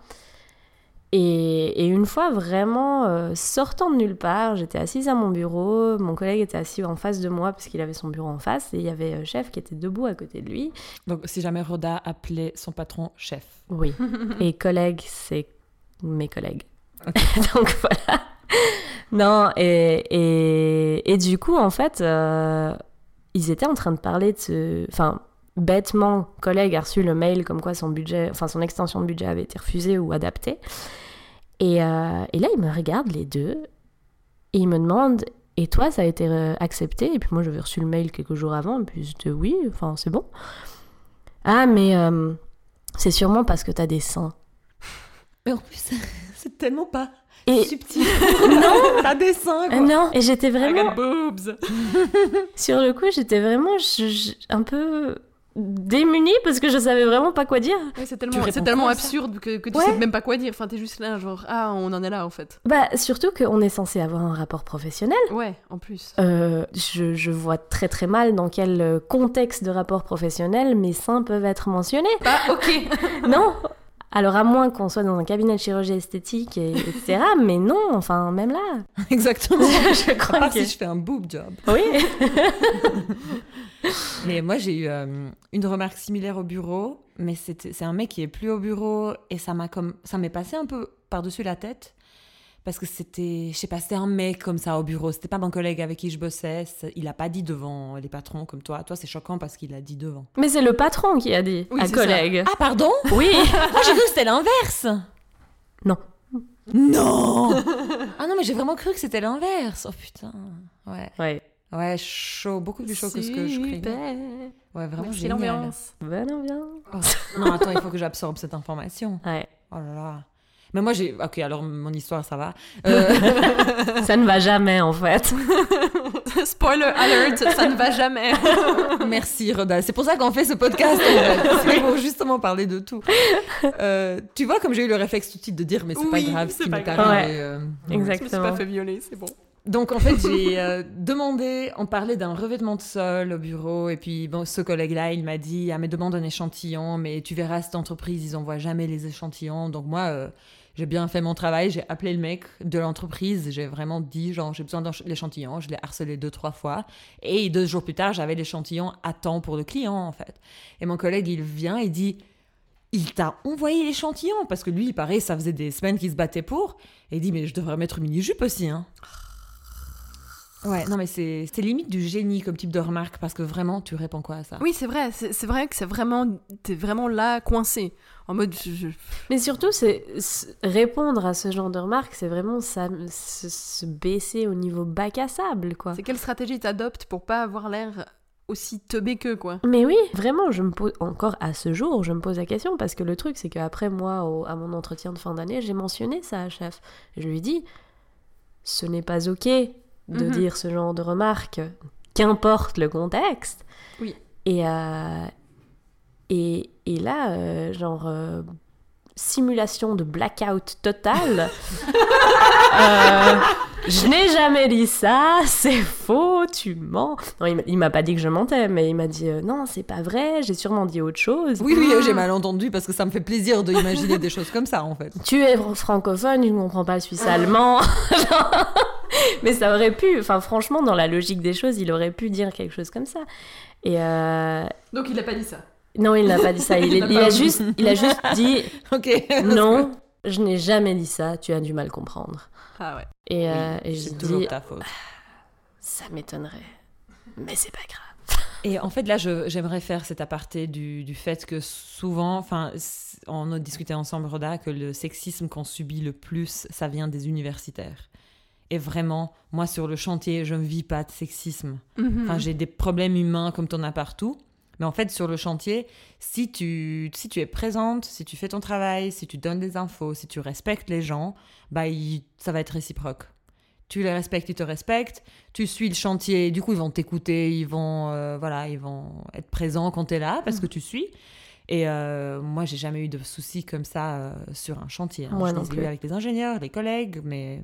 Speaker 3: Et, et une fois vraiment euh, sortant de nulle part, j'étais assise à mon bureau, mon collègue était assis en face de moi parce qu'il avait son bureau en face, et il y avait un chef qui était debout à côté de lui.
Speaker 2: Donc, si jamais Rhoda appelait son patron chef.
Speaker 3: Oui. [laughs] et collègue, c'est mes collègues. [laughs] Donc voilà. Non, et, et, et, du coup, en fait, ils étaient en train de parler de ce. Enfin, bêtement, collègue a reçu le mail comme quoi son budget, enfin son extension de budget avait été refusée ou adaptée. Et, euh, et là, ils me regardent les deux et ils me demandent Et toi, ça a été euh, accepté? Et puis moi, j'avais reçu le mail quelques jours avant, et puis je Oui, enfin, c'est bon. Ah, mais euh, c'est sûrement parce que t'as des seins.
Speaker 2: Mais en plus, [laughs] c'est tellement pas
Speaker 3: Et
Speaker 2: subtil. [laughs]
Speaker 3: non, [laughs]
Speaker 2: T'as des seins, quoi.
Speaker 3: euh, non, et j'étais
Speaker 2: I
Speaker 3: vraiment
Speaker 2: got boobs. [laughs]
Speaker 3: sur le coup, j'étais vraiment je- je- un peu démunie parce que je savais vraiment pas quoi dire.
Speaker 1: Ouais, c'est tellement, c'est absurde que, que tu
Speaker 3: Ouais.
Speaker 1: sais même pas quoi dire. Enfin, t'es juste là, genre, ah, on en est là en fait.
Speaker 3: Bah surtout qu'on est censé avoir un rapport professionnel.
Speaker 1: Ouais, en plus.
Speaker 3: Euh, je, je vois très très mal dans quel contexte de rapport professionnel mes seins peuvent être mentionnés.
Speaker 1: Bah, ok.
Speaker 3: Non Alors à moins qu'on soit dans un cabinet de chirurgie esthétique, et, etc. [laughs] Mais non, enfin même là. [laughs]
Speaker 2: Exactement. [laughs]
Speaker 3: je
Speaker 2: À
Speaker 3: crois
Speaker 2: part
Speaker 3: que...
Speaker 2: si je fais un boob job.
Speaker 3: Oui.
Speaker 2: Mais moi, j'ai eu euh, une remarque similaire au bureau, mais c'est un mec qui est plus au bureau et ça m'a comme ça m'est passé un peu par-dessus la tête parce que c'était, je sais pas, c'était un mec comme ça au bureau. C'était pas mon collègue avec qui je bossais. C'est- Il a pas dit devant les patrons comme toi. Toi, c'est choquant parce qu'il a dit devant.
Speaker 3: Mais c'est le patron qui a dit
Speaker 1: Oui, c'est ça.
Speaker 3: collègue.
Speaker 2: Ah pardon?
Speaker 3: Oui. [laughs]
Speaker 2: Moi, j'ai cru que c'était l'inverse.
Speaker 3: Non.
Speaker 2: Non. ah non, mais j'ai vraiment cru que c'était l'inverse. Oh putain. Ouais.
Speaker 3: Ouais.
Speaker 2: Ouais, chaud, beaucoup plus chaud que ce que je craignais.
Speaker 1: Super.
Speaker 2: Ouais, vraiment
Speaker 1: Merci
Speaker 2: génial.
Speaker 1: l'ambiance.
Speaker 3: Bonne ambiance.
Speaker 2: Non, attends, il faut que j'absorbe cette information.
Speaker 3: Ouais.
Speaker 2: Oh là là. Mais moi, j'ai. Ok, alors mon histoire, ça va. [laughs] Euh,
Speaker 3: Ça ne va jamais en fait. [laughs]
Speaker 1: Spoiler alert, ça ne va jamais. [laughs]
Speaker 2: Merci, Roda. C'est pour ça qu'on fait ce podcast. en fait. C'est pour justement parler de tout. Euh, tu vois, comme j'ai eu le réflexe tout de suite de dire, mais c'est
Speaker 1: Oui,
Speaker 2: pas grave ce
Speaker 1: c'est
Speaker 2: qui
Speaker 1: pas
Speaker 2: m'est
Speaker 1: grave.
Speaker 2: arrivé.
Speaker 3: Ouais.
Speaker 2: euh,
Speaker 1: Je me suis
Speaker 3: Exactement.
Speaker 1: pas fait violer, c'est bon.
Speaker 2: Donc en fait, j'ai euh, demandé, on parlait d'un revêtement de sol au bureau, et puis bon, ce collègue-là, il m'a dit, ah mais demande un échantillon, mais tu verras cette entreprise, ils envoient jamais les échantillons. Donc moi, euh, j'ai bien fait mon travail, j'ai appelé le mec de l'entreprise, j'ai vraiment dit, genre, j'ai besoin l'échantillon, je l'ai harcelé deux, trois fois, et deux jours plus tard, j'avais l'échantillon à temps pour le client, en fait. Et mon collègue, il vient et dit, il t'a envoyé l'échantillon, parce que lui, il paraît, ça faisait des semaines qu'il se battait pour, et il dit, mais je devrais mettre une mini-jupe aussi, hein. Ouais, non, mais c'est c'est limite du génie comme type de remarque parce que vraiment, tu réponds quoi à ça?
Speaker 1: Oui, c'est vrai, c'est c'est vrai que c'est vraiment. T'es vraiment là, coincé. En mode. je- je-
Speaker 3: Mais surtout, c'est répondre à ce genre de remarques, c'est vraiment ça, se, se baisser au niveau bac à sable, quoi.
Speaker 1: C'est quelle stratégie t'adoptes pour pas avoir l'air aussi teubé que, quoi?
Speaker 3: Mais oui, vraiment, je me pose encore à ce jour, je me pose la question parce que le truc, c'est qu'après moi, au- à mon entretien de fin d'année, j'ai mentionné ça à chef. Je lui ai dit, ce n'est pas ok de
Speaker 1: Mhm.
Speaker 3: dire ce genre de remarques, qu'importe le contexte.
Speaker 1: Oui.
Speaker 3: Et euh, et, et là, euh, genre euh, simulation de blackout total. [laughs] Je n'ai jamais dit ça, c'est faux, tu mens. Non, il m'a- pas dit que je mentais, mais il m'a dit euh, non, c'est pas vrai, j'ai sûrement dit autre chose.
Speaker 2: Oui, oui, j'ai mal entendu parce que ça me fait plaisir de imaginer des choses comme ça en fait.
Speaker 3: Tu es fr- francophone, tu ne comprends pas le suisse allemand. [laughs] [laughs] mais ça aurait pu, enfin franchement, dans la logique des choses, il aurait pu dire quelque chose comme ça. Et euh,
Speaker 1: Donc il a pas dit ça.
Speaker 3: non, il n'a pas dit ça. Il,
Speaker 1: Il a
Speaker 3: il juste, il a juste [laughs] dit
Speaker 2: Ok.
Speaker 3: non, je n'ai jamais dit ça. Tu as du mal comprendre.
Speaker 1: Ah ouais.
Speaker 3: Et, euh, et
Speaker 2: C'est toujours
Speaker 3: dit,
Speaker 2: ta faute. [sighs]
Speaker 3: ça m'étonnerait, mais c'est pas grave. [laughs]
Speaker 2: Et en fait, là, je- j'aimerais faire cet aparté du, du fait que souvent, enfin, on a discuté ensemble, Roda, que le sexisme qu'on subit le plus, ça vient des universitaires. Et vraiment, moi, sur le chantier, je ne vis pas de sexisme.
Speaker 1: Mhm.
Speaker 2: Enfin, j'ai des problèmes humains comme t'en as partout. Mais en fait, sur le chantier, si tu, si tu es présente, si tu fais ton travail, si tu donnes des infos, si tu respectes les gens, bah, il- ça va être réciproque. Tu les respectes, ils te respectent. Tu suis le chantier, du coup, ils vont t'écouter, ils vont, euh, voilà, ils vont être présents quand tu es là parce que tu suis. Et euh, moi, j'ai jamais eu de soucis comme ça euh, sur un chantier. hein.
Speaker 3: Moi
Speaker 2: Je
Speaker 3: non plus.
Speaker 2: avec les ingénieurs, les collègues, mais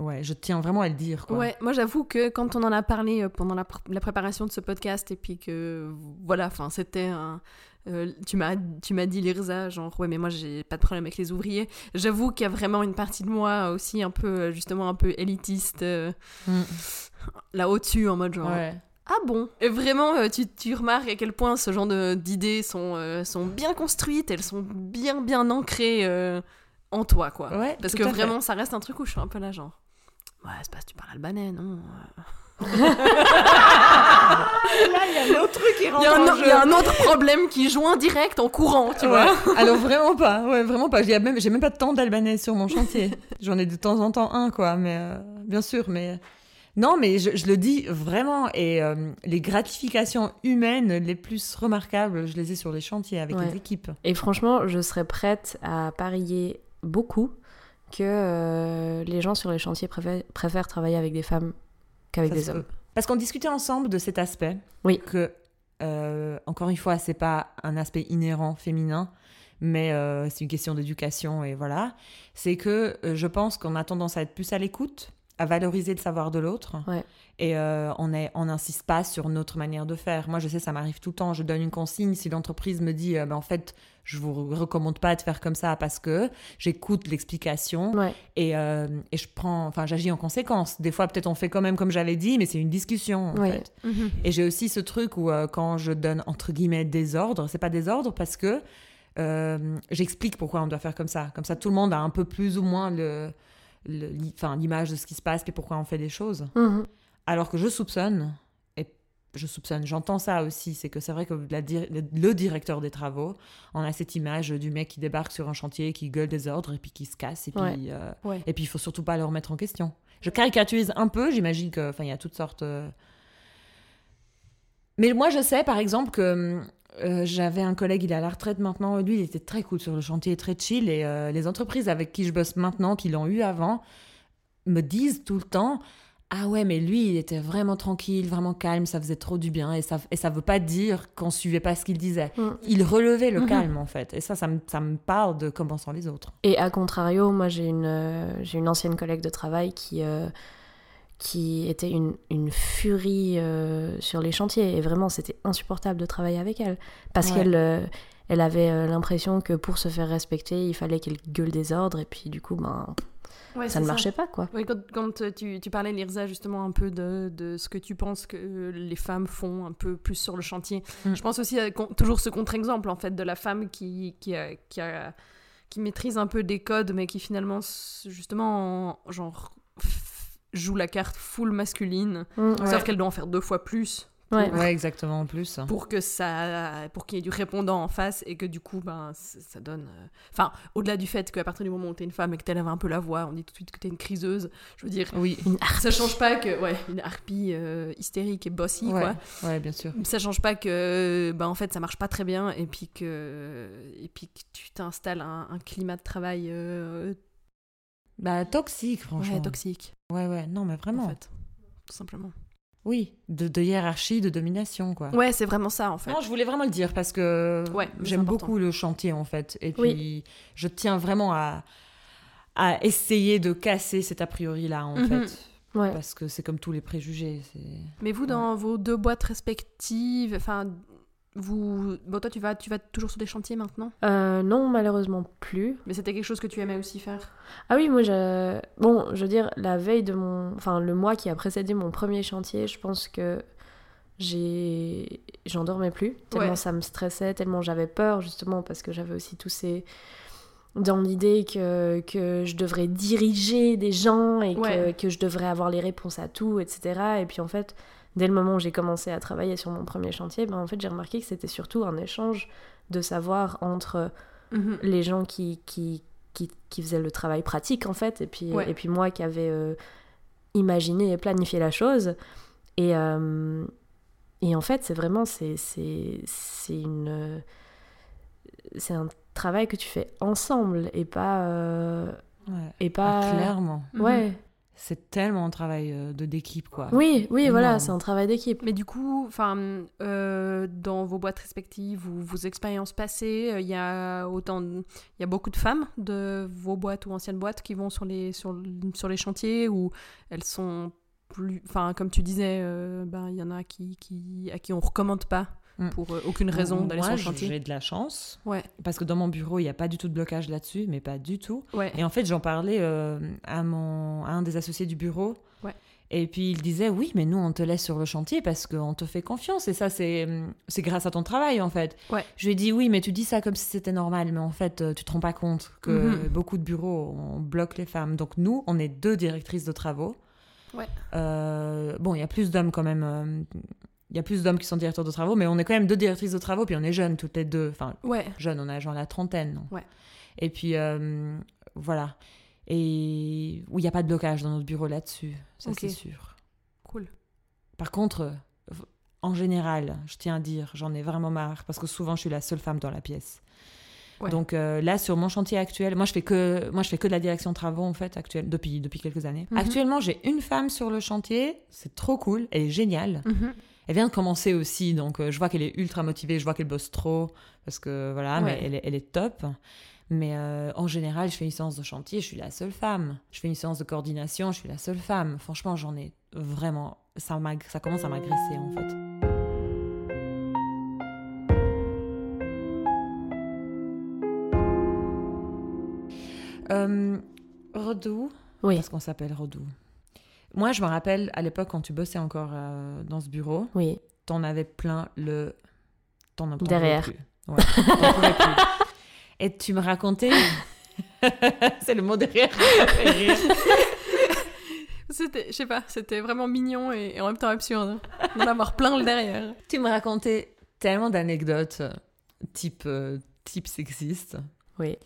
Speaker 2: ouais, je tiens vraiment à le dire. Quoi.
Speaker 1: Ouais, moi j'avoue que quand on en a parlé euh, pendant la, pr- la préparation de ce podcast et puis que voilà, enfin c'était un euh, tu m'as tu m'as dit Lirza genre ouais mais moi j'ai pas de problème avec les ouvriers. J'avoue qu'il y a vraiment une partie de moi aussi un peu euh, justement un peu élitiste euh,
Speaker 2: Mm.
Speaker 1: là au-dessus en mode genre
Speaker 2: Ouais.
Speaker 1: ah bon? Et vraiment euh, tu, tu remarques à quel point ce genre d'idées sont sont bien construites, elles sont bien bien ancrées en toi, quoi.
Speaker 2: Ouais,
Speaker 1: Parce que
Speaker 2: fait.
Speaker 1: vraiment, ça reste un truc où je suis un peu là, genre. Ouais, c'est pas si tu parles albanais, non
Speaker 2: Là, il y a un autre truc qui rentre
Speaker 1: y, a un,
Speaker 2: en
Speaker 1: o-
Speaker 2: jeu.
Speaker 1: il y a un autre problème qui joint direct en courant, tu vois. [laughs]
Speaker 2: Alors vraiment pas, ouais, vraiment pas. J'ai même, j'ai même pas tant d'Albanais sur mon chantier. [laughs] J'en ai de temps en temps un, quoi, mais euh, bien sûr, mais non, mais je, je le dis vraiment. Et euh, les gratifications humaines les plus remarquables, je les ai sur les chantiers avec
Speaker 3: Ouais.
Speaker 2: les équipes.
Speaker 3: Et franchement, je serais prête à parier beaucoup que euh, les gens sur les chantiers préfèrent, préfèrent travailler avec des femmes qu'avec des hommes.
Speaker 2: Parce qu'on discutait ensemble de cet aspect.
Speaker 3: Oui.
Speaker 2: Que, euh, encore une fois, c'est pas un aspect inhérent féminin, mais euh, c'est une question d'éducation et voilà. C'est que je pense qu'on a tendance à être plus à l'écoute, à valoriser le savoir de l'autre.
Speaker 3: Ouais.
Speaker 2: Et euh, on est- on n'insiste pas sur notre manière de faire. Moi, je sais, ça m'arrive tout le temps. Je donne une consigne. Si l'entreprise me dit, euh, ben, en fait, je vous recommande pas de faire comme ça parce que j'écoute l'explication
Speaker 3: Ouais.
Speaker 2: et, euh, et je prends, enfin, j'agis en conséquence. Des fois, peut-être on fait quand même comme j'avais dit, mais c'est une discussion. En
Speaker 3: Ouais.
Speaker 2: fait.
Speaker 1: Mhm.
Speaker 2: Et j'ai aussi ce truc où quand je donne entre guillemets des ordres, c'est pas des ordres parce que j'explique pourquoi on doit faire comme ça. Comme ça, tout le monde a un peu plus ou moins le, l'image de ce qui se passe et pourquoi on fait des choses.
Speaker 3: Mhm.
Speaker 2: Alors que je soupçonne, et je soupçonne, j'entends ça aussi, c'est que c'est vrai que la le, le directeur des travaux, on a cette image du mec qui débarque sur un chantier, qui gueule des ordres et puis qui se casse et puis,
Speaker 3: Ouais.
Speaker 2: euh,
Speaker 1: Ouais.
Speaker 2: et puis il faut surtout pas le remettre en question. Je caricaturise un peu, j'imagine que, enfin, il y a toutes sortes. euh, Mais moi, je sais, par exemple, que euh, j'avais un collègue, il est à la retraite maintenant, lui, il était très cool sur le chantier, très chill, et euh, les entreprises avec qui je bosse maintenant, qui l'ont eu avant, me disent tout le temps. Ah ouais, mais lui, il était vraiment tranquille, vraiment calme, ça faisait trop du bien. Et ça et ça veut pas dire qu'on suivait pas ce qu'il disait.
Speaker 3: Mm.
Speaker 2: Il relevait le
Speaker 1: Mhm.
Speaker 2: calme, en fait. Et ça, ça me, ça me parle de comment sont les autres.
Speaker 3: Et à contrario, moi j'ai une, euh, j'ai une ancienne collègue de travail qui, euh, qui était une, une furie euh, sur les chantiers. Et vraiment, c'était insupportable de travailler avec elle. Parce
Speaker 2: Ouais.
Speaker 3: qu'elle elle avait l'impression que pour se faire respecter, il fallait qu'elle gueule des ordres. Et puis du coup, ben,
Speaker 1: Ouais,
Speaker 3: ça ne marchait pas, quoi.
Speaker 1: Oui, quand, quand, euh, tu, tu parlais, Lirza, justement, un peu de, de ce que tu penses que les femmes font un peu plus sur le chantier.
Speaker 2: Mm.
Speaker 1: Je pense aussi à toujours ce contre-exemple, en fait, de la femme qui, qui, a- qui, a- qui maîtrise un peu des codes, mais qui finalement, justement, en- genre, joue la carte full masculine,
Speaker 3: Mm,
Speaker 1: sauf
Speaker 2: Ouais.
Speaker 1: qu'elle doit en faire deux fois plus
Speaker 3: Ouais.
Speaker 2: Ouais, exactement, en plus.
Speaker 1: pour que ça pour qu'il y ait du répondant en face et que du coup ben ça donne euh, enfin au-delà du fait qu'à partir du moment où t'es une femme et que t'élèves un peu la voix on dit tout de suite que t'es une criseuse je veux dire
Speaker 2: Oui,
Speaker 3: Une
Speaker 1: ça change pas que ouais une harpie euh, hystérique et bossy
Speaker 2: ouais,
Speaker 1: quoi
Speaker 2: ouais, bien sûr.
Speaker 1: ça change pas que ben en fait ça marche pas très bien et puis que et puis que tu t'installes un, un climat de travail euh,
Speaker 2: Bah, toxique, franchement.
Speaker 1: ouais, toxique
Speaker 2: Ouais, ouais, non, mais vraiment.
Speaker 1: en fait tout simplement
Speaker 2: Oui, de, de hiérarchie, de domination, quoi.
Speaker 1: ouais c'est vraiment ça en fait
Speaker 2: Non, je voulais vraiment le dire parce que
Speaker 1: Ouais,
Speaker 2: j'aime beaucoup le chantier en fait. Et puis,
Speaker 3: Oui.
Speaker 2: je tiens vraiment à, à essayer de casser cet a priori-là en
Speaker 1: Mhm.
Speaker 2: fait.
Speaker 3: Ouais.
Speaker 2: Parce que c'est comme tous les préjugés.
Speaker 1: Mais vous, dans vos deux boîtes respectives, enfin, vous, bon, toi, tu vas, tu vas toujours sur des chantiers maintenant?
Speaker 3: Euh, non, malheureusement plus.
Speaker 1: Mais c'était quelque chose que tu aimais aussi faire?
Speaker 3: Ah oui, moi, je... bon, je veux dire, la veille de mon... Enfin, le mois qui a précédé mon premier chantier, je pense que j'ai... J'en dormais plus, tellement
Speaker 1: Ouais.
Speaker 3: ça me stressait, tellement j'avais peur, justement, parce que j'avais aussi tous ces... Dans l'idée que, que je devrais diriger des gens et
Speaker 1: Ouais.
Speaker 3: que, que je devrais avoir les réponses à tout, etc. Et puis, en fait, dès le moment où j'ai commencé à travailler sur mon premier chantier, ben, en fait, j'ai remarqué que c'était surtout un échange de savoir entre les gens qui, qui, qui, qui faisaient le travail pratique en fait et puis,
Speaker 1: Ouais.
Speaker 3: et puis moi qui avais euh, imaginé et planifié la chose et, euh, et en fait c'est vraiment c'est, une euh, c'est un travail que tu fais ensemble et pas euh,
Speaker 2: Ouais.
Speaker 3: et pas
Speaker 2: Ah, clairement.
Speaker 3: ouais
Speaker 2: C'est tellement un travail euh, de d'équipe quoi.
Speaker 3: oui oui voilà c'est un travail d'équipe
Speaker 1: Mais du coup, enfin, euh, dans vos boîtes respectives ou vos expériences passées, euh, il y a autant, il y a beaucoup de femmes de vos boîtes ou anciennes boîtes qui vont sur les sur, le- sur les chantiers ou elles sont plus, enfin, comme tu disais, euh, ben il y en a qui, qui à qui on recommande pas
Speaker 2: Mm.
Speaker 1: pour euh, aucune raison d'aller sur le chantier.
Speaker 2: J'ai de la chance
Speaker 1: Ouais,
Speaker 2: parce que dans mon bureau il n'y a pas du tout de blocage là-dessus, mais pas du tout.
Speaker 1: ouais.
Speaker 2: Et en fait, j'en parlais euh, à, mon, à un des associés du bureau.
Speaker 1: Ouais.
Speaker 2: Et puis il disait oui, mais nous on te laisse sur le chantier parce qu'on te fait confiance et ça c'est c'est grâce à ton travail en fait.
Speaker 1: Ouais.
Speaker 2: Je lui ai dit oui, mais tu dis ça comme si c'était normal, mais en fait euh, tu te rends pas compte que
Speaker 1: Mhm.
Speaker 2: beaucoup de bureaux on bloque les femmes. Donc nous on est deux directrices de travaux.
Speaker 1: Ouais.
Speaker 2: Euh, bon, il y a plus d'hommes quand même. euh, Il y a plus d'hommes qui sont directeurs de travaux, mais on est quand même deux directrices de travaux, puis on est jeunes toutes les deux. Enfin,
Speaker 1: Ouais.
Speaker 2: jeunes, on a genre la trentaine. non
Speaker 1: Ouais.
Speaker 2: Et puis, euh, voilà. Et où il n'y a pas de blocage dans notre bureau là-dessus, ça c'est sûr.
Speaker 1: Cool.
Speaker 2: Par contre, euh, en général, je tiens à dire, j'en ai vraiment marre, parce que souvent je suis la seule femme dans la pièce.
Speaker 1: Ouais.
Speaker 2: Donc euh, là, sur mon chantier actuel, moi je fais que, moi, je fais que de la direction de travaux en fait, actuelle, depuis, depuis quelques années.
Speaker 1: Mhm.
Speaker 2: Actuellement, j'ai une femme sur le chantier, c'est trop cool, elle est géniale.
Speaker 1: Mhm.
Speaker 2: Elle vient de commencer aussi, donc euh, je vois qu'elle est ultra motivée, je vois qu'elle bosse trop, parce que voilà, mais elle, est, elle est top. Mais euh, en général, je fais une séance de chantier, je suis la seule femme. Je fais une séance de coordination, je suis la seule femme. Franchement, j'en ai vraiment. Ça, commence à m'agresser en fait. Euh, Rodou,
Speaker 3: Oui,
Speaker 2: parce qu'on s'appelle Rodou. Moi, je me rappelle à l'époque quand tu bossais encore euh, dans ce bureau,
Speaker 3: oui.
Speaker 2: t'en avais plein le. T'en pouvais
Speaker 3: Derrière.
Speaker 2: plus. Ouais, t'en pouvais plus. Et tu me racontais. [laughs] C'est le mot derrière.
Speaker 1: C'était, je sais pas, c'était vraiment mignon et, et en même temps absurde. D'en avoir plein le derrière.
Speaker 2: tu me racontais tellement d'anecdotes type, euh, type sexiste.
Speaker 3: Oui.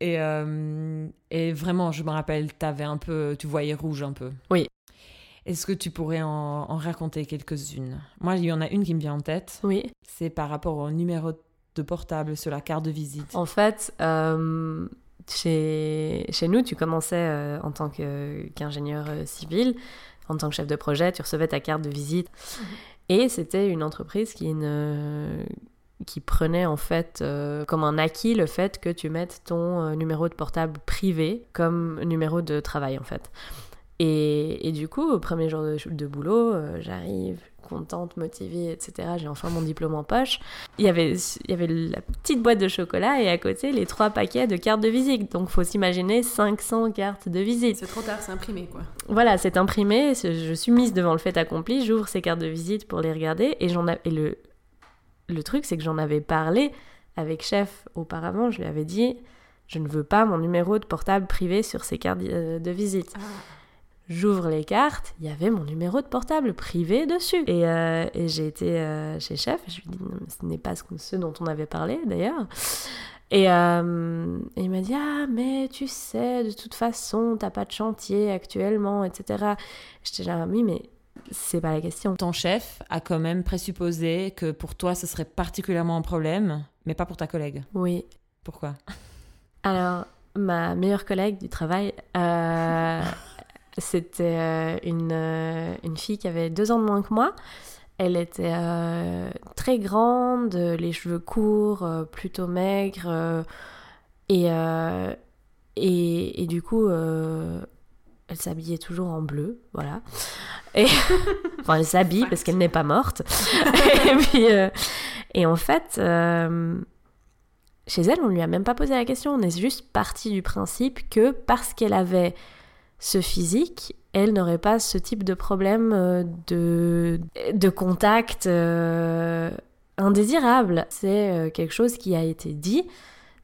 Speaker 2: Et, euh, et vraiment, je me rappelle, t'avais un peu, tu voyais rouge un peu.
Speaker 3: Oui.
Speaker 2: Est-ce que tu pourrais en, en raconter quelques-unes? Moi, il y en a une qui me vient en tête.
Speaker 3: Oui.
Speaker 2: C'est par rapport au numéro de portable sur la carte de visite.
Speaker 3: En fait, euh, chez, chez nous, tu commençais euh, en tant qu'ingénieur civil, en tant que chef de projet, tu recevais ta carte de visite. Et c'était une entreprise qui, ne, qui prenait en fait euh, comme un acquis le fait que tu mettes ton euh, numéro de portable privé comme numéro de travail en fait. Et, et du coup, au premier jour de, de boulot, euh, j'arrive contente, motivée, etc. J'ai enfin mon diplôme en poche. Il y avait, il y avait la petite boîte de chocolat et à côté les trois paquets de cartes de visite. Donc faut s'imaginer 500 cartes de visite.
Speaker 1: C'est trop tard, c'est imprimé quoi.
Speaker 3: Voilà, c'est imprimé. Je suis mise devant le fait accompli. J'ouvre ces cartes de visite pour les regarder et j'en et le le truc c'est que j'en avais parlé avec chef auparavant. Je lui avais dit je ne veux pas mon numéro de portable privé sur ces cartes euh, de visite. J'ouvre les cartes, il y avait mon numéro de portable privé dessus. Et, euh, et j'ai été euh, chez Chef, et je lui ai dit, Non, mais ce n'est pas ce, ce dont on avait parlé d'ailleurs. Et, euh, et il m'a dit, ah, mais tu sais, de toute façon, t'as pas de chantier actuellement, etc. J'étais là, oui, mais c'est pas la question.
Speaker 2: Ton chef a quand même présupposé que pour toi, ce serait particulièrement un problème, mais pas pour ta collègue.
Speaker 3: Oui.
Speaker 2: Pourquoi? [laughs]
Speaker 3: Alors, ma meilleure collègue du travail, euh, [laughs] c'était euh, une, euh, une fille qui avait deux ans de moins que moi. Elle était euh, très grande, les cheveux courts, plutôt maigre. et, euh, et, et du coup, elle s'habillait toujours en bleu, voilà. Et, [laughs] enfin, elle s'habille parce qu'elle n'est pas morte. [laughs] et puis, euh, et en fait, euh, chez elle, on lui a même pas posé la question. On est juste parti du principe que parce qu'elle avait ce physique, elle n'aurait pas ce type de problème euh, de, de contact euh, indésirable. C'est quelque chose qui a été dit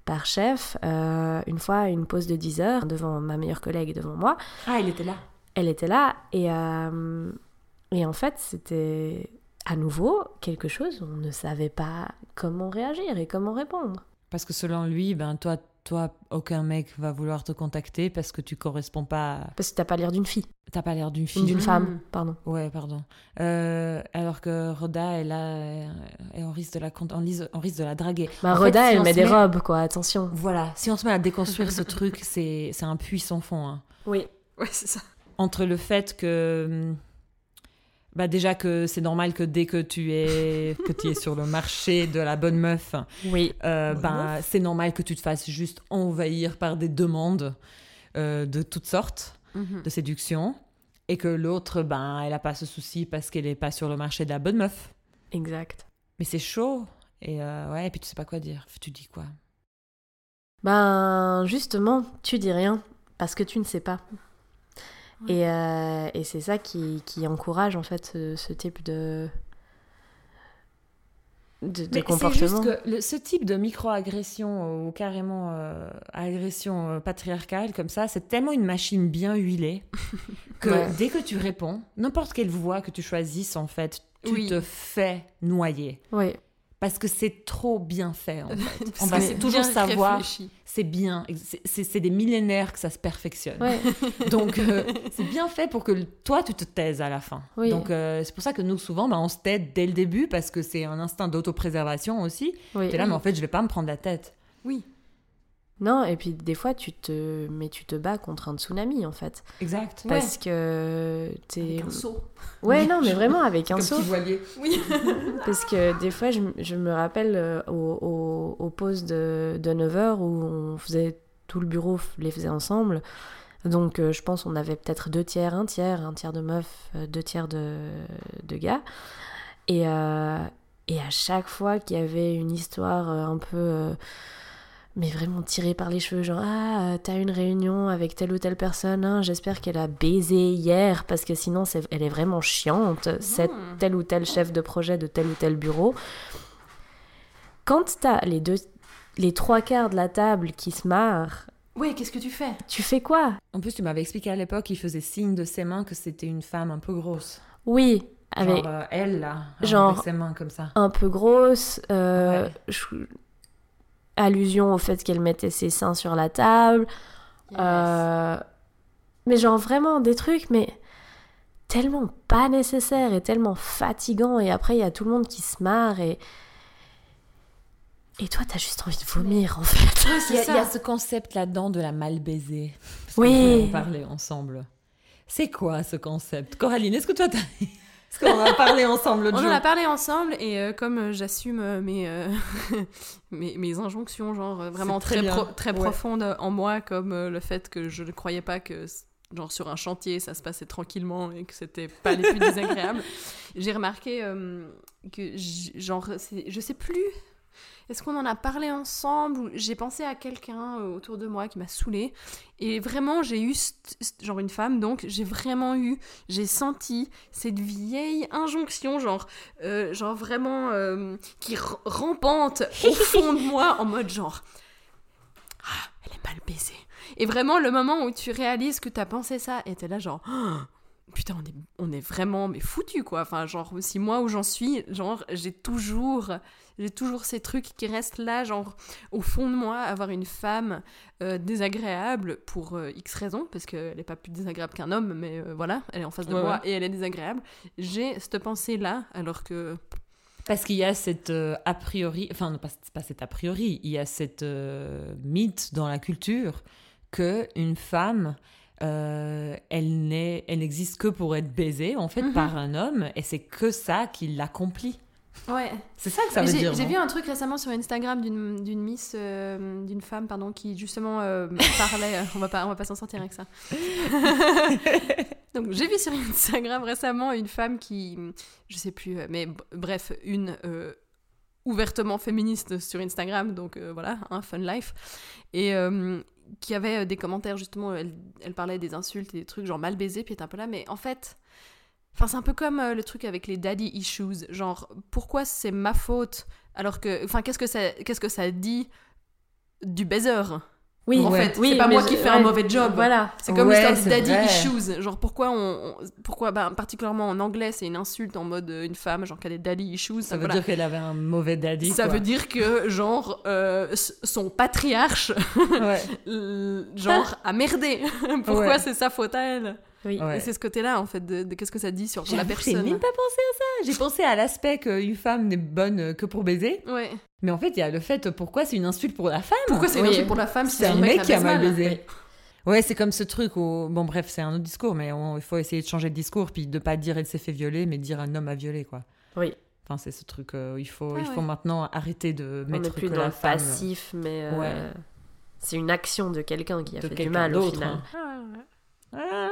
Speaker 3: par chef euh, une fois à une pause de 10 heures devant ma meilleure collègue et devant moi.
Speaker 2: Ah, il était là.
Speaker 3: Elle était là et, euh, et en fait c'était à nouveau quelque chose, on ne savait pas comment réagir et comment répondre.
Speaker 2: Parce que selon lui, ben toi, toi, aucun mec va vouloir te contacter parce que tu corresponds pas. à-
Speaker 3: Parce que t'as pas l'air d'une fille,
Speaker 2: T'as pas l'air d'une fille.
Speaker 3: d'une
Speaker 1: Mhm.
Speaker 3: femme, pardon.
Speaker 2: Ouais, pardon. Euh, alors que Rhoda, elle a, et on risque de la, on on risque de la draguer.
Speaker 3: Bah,
Speaker 2: En fait,
Speaker 3: Rhoda,
Speaker 2: si
Speaker 3: elle met des
Speaker 2: met-
Speaker 3: robes, quoi, attention.
Speaker 2: Voilà, si on se met à déconstruire ce truc, c'est c'est un puits sans fond. hein.
Speaker 3: Oui.
Speaker 1: Ouais, c'est ça.
Speaker 2: Entre le fait que. Bah déjà que c'est normal que dès que tu es que tu es sur le marché de la bonne meuf,
Speaker 3: Oui.
Speaker 2: euh, ben, c'est normal que tu te fasses juste envahir par des demandes euh, de toutes sortes
Speaker 1: Mhm.
Speaker 2: de séduction et que l'autre ben elle a pas ce souci parce qu'elle est pas sur le marché de la bonne meuf.
Speaker 3: Exact.
Speaker 2: Mais c'est chaud et euh, ouais et puis tu sais pas quoi dire. Tu dis quoi?
Speaker 3: Ben, justement, tu dis rien, parce que tu ne sais pas. Et, euh, et c'est ça qui, qui encourage en fait ce, ce type de, de, de comportement.
Speaker 2: juste que le- ce type de micro-agression ou carrément euh, agression euh, patriarcale comme ça, c'est tellement une machine bien huilée [laughs] que
Speaker 3: Ouais.
Speaker 2: dès que tu réponds, n'importe quelle voie que tu choisisses, en fait, tu
Speaker 1: Oui.
Speaker 2: te fais noyer.
Speaker 3: Oui,
Speaker 2: Parce que c'est trop bien fait, en [laughs] fait. On va toujours savoir,
Speaker 1: réfléchi.
Speaker 2: C'est bien, c'est- des millénaires que ça se perfectionne.
Speaker 3: ouais. [laughs]
Speaker 2: Donc, euh, c'est bien fait pour que toi, tu te taises à la fin.
Speaker 3: Oui.
Speaker 2: Donc, euh, c'est pour ça que nous, souvent, bah, on se tait dès le début parce que c'est un instinct d'autopréservation aussi.
Speaker 3: oui.
Speaker 2: T'es là, mais en fait, je vais pas me prendre la tête.
Speaker 1: Oui.
Speaker 3: Non, et puis des fois, tu te, mais tu te bats contre un tsunami en fait.
Speaker 2: Exact.
Speaker 1: Ouais.
Speaker 3: Parce que t'es.
Speaker 1: Avec un seau.
Speaker 3: Ouais,
Speaker 2: Oui.
Speaker 3: non, mais vraiment [laughs] avec un
Speaker 2: Comme
Speaker 3: saut.
Speaker 2: petit voilier.
Speaker 1: Oui. [laughs]
Speaker 3: Parce que des fois, je, je me rappelle euh, aux, aux- aux pauses de, de 9h où on faisait tout le bureau, les faisait ensemble. Donc, euh, je pense on avait peut-être deux tiers, un tiers, un tiers de meufs, euh, deux tiers de, de gars. Et, euh, et à chaque fois qu'il y avait une histoire euh, un peu. euh, mais vraiment tirée par les cheveux, genre Ah, euh, t'as une réunion avec telle ou telle personne, hein, j'espère qu'elle a baisé hier, parce que sinon c'est- elle est vraiment chiante, cette
Speaker 1: Hmm.
Speaker 3: tel ou tel chef de projet de tel ou tel bureau. Quand t'as les deux, les trois quarts de la table qui se marrent,
Speaker 1: Ouais, qu'est-ce que tu fais?
Speaker 3: tu fais quoi?
Speaker 2: En plus, tu m'avais expliqué à l'époque, il faisait signe de ses mains que c'était une femme un peu grosse.
Speaker 3: Oui, avec
Speaker 2: Genre, euh, elle, là,
Speaker 3: Genre-
Speaker 2: avec ses mains comme ça.
Speaker 3: un peu grosse, euh,
Speaker 2: Ouais.
Speaker 3: je- allusion au fait qu'elle mettait ses seins sur la table, euh, mais genre vraiment des trucs, mais tellement pas nécessaires et tellement fatigants, et après il y a tout le monde qui se marre et et toi t'as juste envie de vomir en fait. [laughs]
Speaker 2: Il y, a, il y a ce concept là-dedans de la mal baisée. Parce
Speaker 3: Oui.
Speaker 2: voulait en parler ensemble. C'est quoi ce concept? Coraline, est-ce que toi t'as. Est-ce qu'on en a parlé ensemble l'autre
Speaker 1: On
Speaker 2: jour
Speaker 1: en a parlé ensemble et euh, comme euh, j'assume euh, mes, euh, [laughs] mes, mes injonctions, genre vraiment
Speaker 2: très
Speaker 1: très,
Speaker 2: bien.
Speaker 1: pro- très
Speaker 2: Ouais.
Speaker 1: profondes en moi, comme euh, le fait que je ne croyais pas que genre sur un chantier ça se passait tranquillement et que c'était pas les plus désagréables. [laughs] J'ai remarqué que genre je sais plus. Est-ce qu'on en a parlé ensemble J'ai pensé à quelqu'un euh, autour de moi qui m'a saoulée. Et vraiment, j'ai eu, genre une femme, donc j'ai vraiment eu, j'ai senti cette vieille injonction, genre, euh, genre vraiment, euh, qui rampante au fond de moi, en mode genre, ah, elle est mal baisée. Et vraiment, le moment où tu réalises que t'as pensé ça, et t'es là genre, [gasps] putain, on est, on est vraiment, mais foutu quoi. Enfin, genre, si moi où j'en suis, genre, j'ai toujours, j'ai toujours ces trucs qui restent là, genre, au fond de moi, avoir une femme euh, désagréable pour euh, X raisons, parce qu'elle n'est pas plus désagréable qu'un homme, mais euh, voilà, elle est en face de
Speaker 2: Ouais,
Speaker 1: moi
Speaker 2: ouais.
Speaker 1: et elle est désagréable. J'ai cette pensée-là, alors que.
Speaker 2: Parce qu'il y a cette a priori, enfin non, pas, pas cette a priori, il y a cette mythe dans la culture que une femme, euh, elle n'existe que pour être baisée en fait
Speaker 1: Mhm.
Speaker 2: par un homme et c'est que ça qui l'accomplit.
Speaker 1: Ouais.
Speaker 2: C'est ça que ça veut
Speaker 1: J'ai
Speaker 2: dire.
Speaker 1: j'ai vu un truc récemment sur Instagram d'une miss, euh, d'une femme, pardon, qui justement euh, [laughs] parlait. euh, on va pas, on va pas s'en sortir avec ça. [laughs] Donc j'ai vu sur Instagram récemment une femme qui, je sais plus, mais bref, une euh, ouvertement féministe sur Instagram, donc euh, voilà, un fun life, et euh, qui avait des commentaires justement. Elle, elle parlait des insultes et des trucs genre mal baisés, puis elle était un peu là, mais en fait. Enfin, c'est un peu comme euh, le truc avec les daddy issues. Genre, pourquoi c'est ma faute alors que. Enfin, qu'est-ce que ça, qu'est-ce que ça dit du baiser
Speaker 3: Oui,
Speaker 1: En
Speaker 2: Ouais.
Speaker 1: fait, c'est pas moi
Speaker 3: je-
Speaker 1: qui fais
Speaker 3: ouais,
Speaker 1: un mauvais job.
Speaker 3: Voilà.
Speaker 1: C'est comme
Speaker 2: Ouais,
Speaker 1: l'histoire du
Speaker 2: c'est
Speaker 1: daddy
Speaker 2: vrai.
Speaker 1: issues. Genre, pourquoi on. on- pourquoi, ben, particulièrement en anglais, c'est une insulte en mode euh, une femme, genre, a des daddy issues.
Speaker 2: Ça veut dire qu'elle avait un mauvais daddy.
Speaker 1: Ça
Speaker 2: quoi.
Speaker 1: veut dire que, genre, euh, son patriarche,
Speaker 2: Ouais. [laughs]
Speaker 1: genre, a merdé. [laughs] pourquoi
Speaker 2: Ouais.
Speaker 1: c'est sa faute à elle?
Speaker 3: Oui.
Speaker 2: Ouais.
Speaker 1: Et c'est ce côté-là, en fait, de, de qu'est-ce que ça dit sur la
Speaker 2: J'avoue, J'ai
Speaker 1: personne.
Speaker 2: même pas pensé à ça. J'ai pensé à l'aspect qu'une femme n'est bonne que pour baiser.
Speaker 1: Ouais.
Speaker 2: Mais en fait, il y a le fait pourquoi c'est une insulte pour la femme?
Speaker 1: Pourquoi c'est une insulte pour la femme si
Speaker 2: C'est un mec qui a mal baisé. Ouais, c'est comme ce truc où. Bon, bref, c'est un autre discours, mais on- il faut essayer de changer de discours, puis de pas dire elle s'est fait violer, mais dire un homme a violé, quoi.
Speaker 3: Oui.
Speaker 2: Enfin, c'est ce truc, euh, il, faut,
Speaker 1: Ah
Speaker 2: il faut
Speaker 1: ouais.
Speaker 2: maintenant arrêter de
Speaker 3: On
Speaker 2: mettre
Speaker 3: n'est plus
Speaker 2: que
Speaker 3: dans
Speaker 2: la
Speaker 3: le
Speaker 2: femme.
Speaker 3: passif, mais euh,
Speaker 2: Ouais.
Speaker 3: c'est une action de quelqu'un qui a
Speaker 2: De
Speaker 3: fait du mal au final.
Speaker 2: hein.
Speaker 1: Ah, ouais.
Speaker 2: Ah,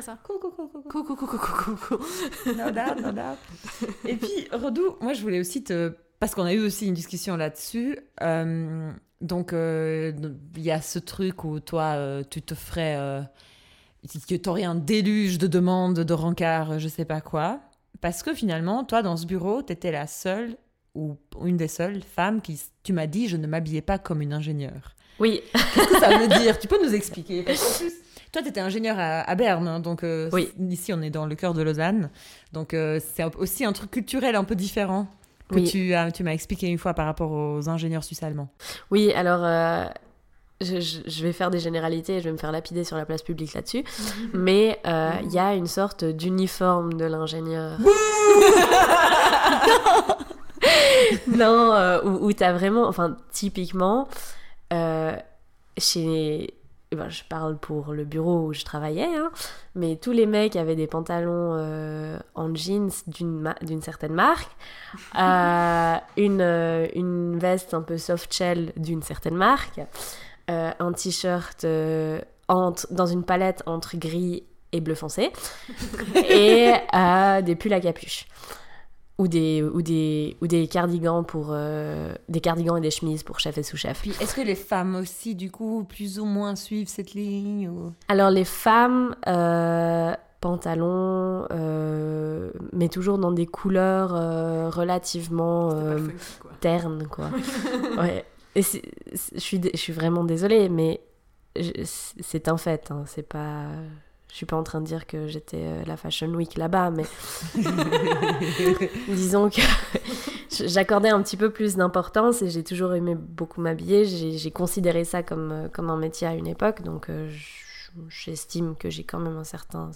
Speaker 1: ça, [laughs]
Speaker 2: coucou, coucou, coucou.
Speaker 1: Coucou, coucou, coucou.
Speaker 2: No doubt, no doubt. [laughs] Et puis, Redou, moi, je voulais aussi te. Parce qu'on a eu aussi une discussion là-dessus. euh, donc, euh, il y a ce truc où toi, euh, tu te ferais. que t'aurais un déluge de demandes, de rencarts, je sais pas quoi. Parce que finalement, toi, dans ce bureau, t'étais la seule ou une des seules femmes qui, tu m'as dit, je ne m'habillais pas comme une ingénieure.
Speaker 3: Oui.
Speaker 2: Qu'est-ce que ça veut [laughs] dire? Tu peux nous expliquer? Parce qu'en plus, toi, tu étais ingénieur à, à Berne, hein, donc euh,
Speaker 3: Oui.
Speaker 2: ici, on est dans le cœur de Lausanne. Donc, euh, c'est aussi un truc culturel un peu différent que
Speaker 3: Oui.
Speaker 2: tu, as, tu m'as expliqué une fois par rapport aux ingénieurs suisses-allemands.
Speaker 3: Oui, alors euh, je, vais faire des généralités et je vais me faire lapider sur la place publique là-dessus. Mais euh, il y a une sorte d'uniforme de l'ingénieur. [laughs] [laughs] non, où, où tu as vraiment, enfin, typiquement, euh, chez. ben, je parle pour le bureau où je travaillais, hein, mais tous les mecs avaient des pantalons euh, en jeans d'une ma- certaine marque, euh, une, une veste un peu soft shell d'une certaine marque, un t-shirt dans une palette entre gris et bleu foncé, et des pulls à capuche. Ou des, ou, des, ou des cardigans pour euh, des cardigans et des chemises pour chef et sous-chef.
Speaker 2: Puis, est-ce que les femmes aussi, du coup, plus ou moins suivent cette ligne ou...
Speaker 3: Alors les femmes, euh, pantalons, euh, mais toujours dans des couleurs euh, relativement euh,
Speaker 1: funky, quoi.
Speaker 3: ternes, quoi. [laughs] ouais. Et je suis, je suis vraiment désolée, mais c'est un fait. hein, C'est pas. Je suis pas en train de dire que j'étais euh, la Fashion Week là-bas, mais [laughs] [laughs] disons que j'accordais un petit peu plus d'importance et j'ai toujours aimé beaucoup m'habiller. J'ai considéré ça comme, euh, comme un métier à une époque, donc euh, j'estime que j'ai quand même un certain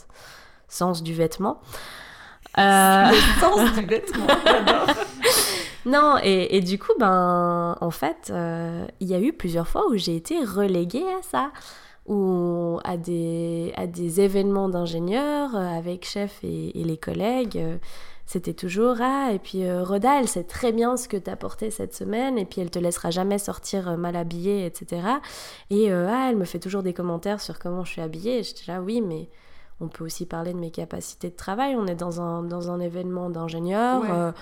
Speaker 3: sens du vêtement. Euh,
Speaker 2: Le [laughs] sens du vêtement,
Speaker 3: non, et, et du coup, ben, en fait, euh, il y a eu plusieurs fois où j'ai été reléguée à ça, ou à des, à des événements d'ingénieurs euh, avec chef et, et les collègues. euh, C'était toujours ah et puis euh, Rhoda elle sait très bien ce que t'as porté cette semaine et puis elle te laissera jamais sortir euh, mal habillée etc et euh, ah elle me fait toujours des commentaires sur comment je suis habillée et j'étais là oui mais on peut aussi parler de mes capacités de travail on est dans un dans un événement d'ingénieur
Speaker 1: Ouais.
Speaker 3: euh,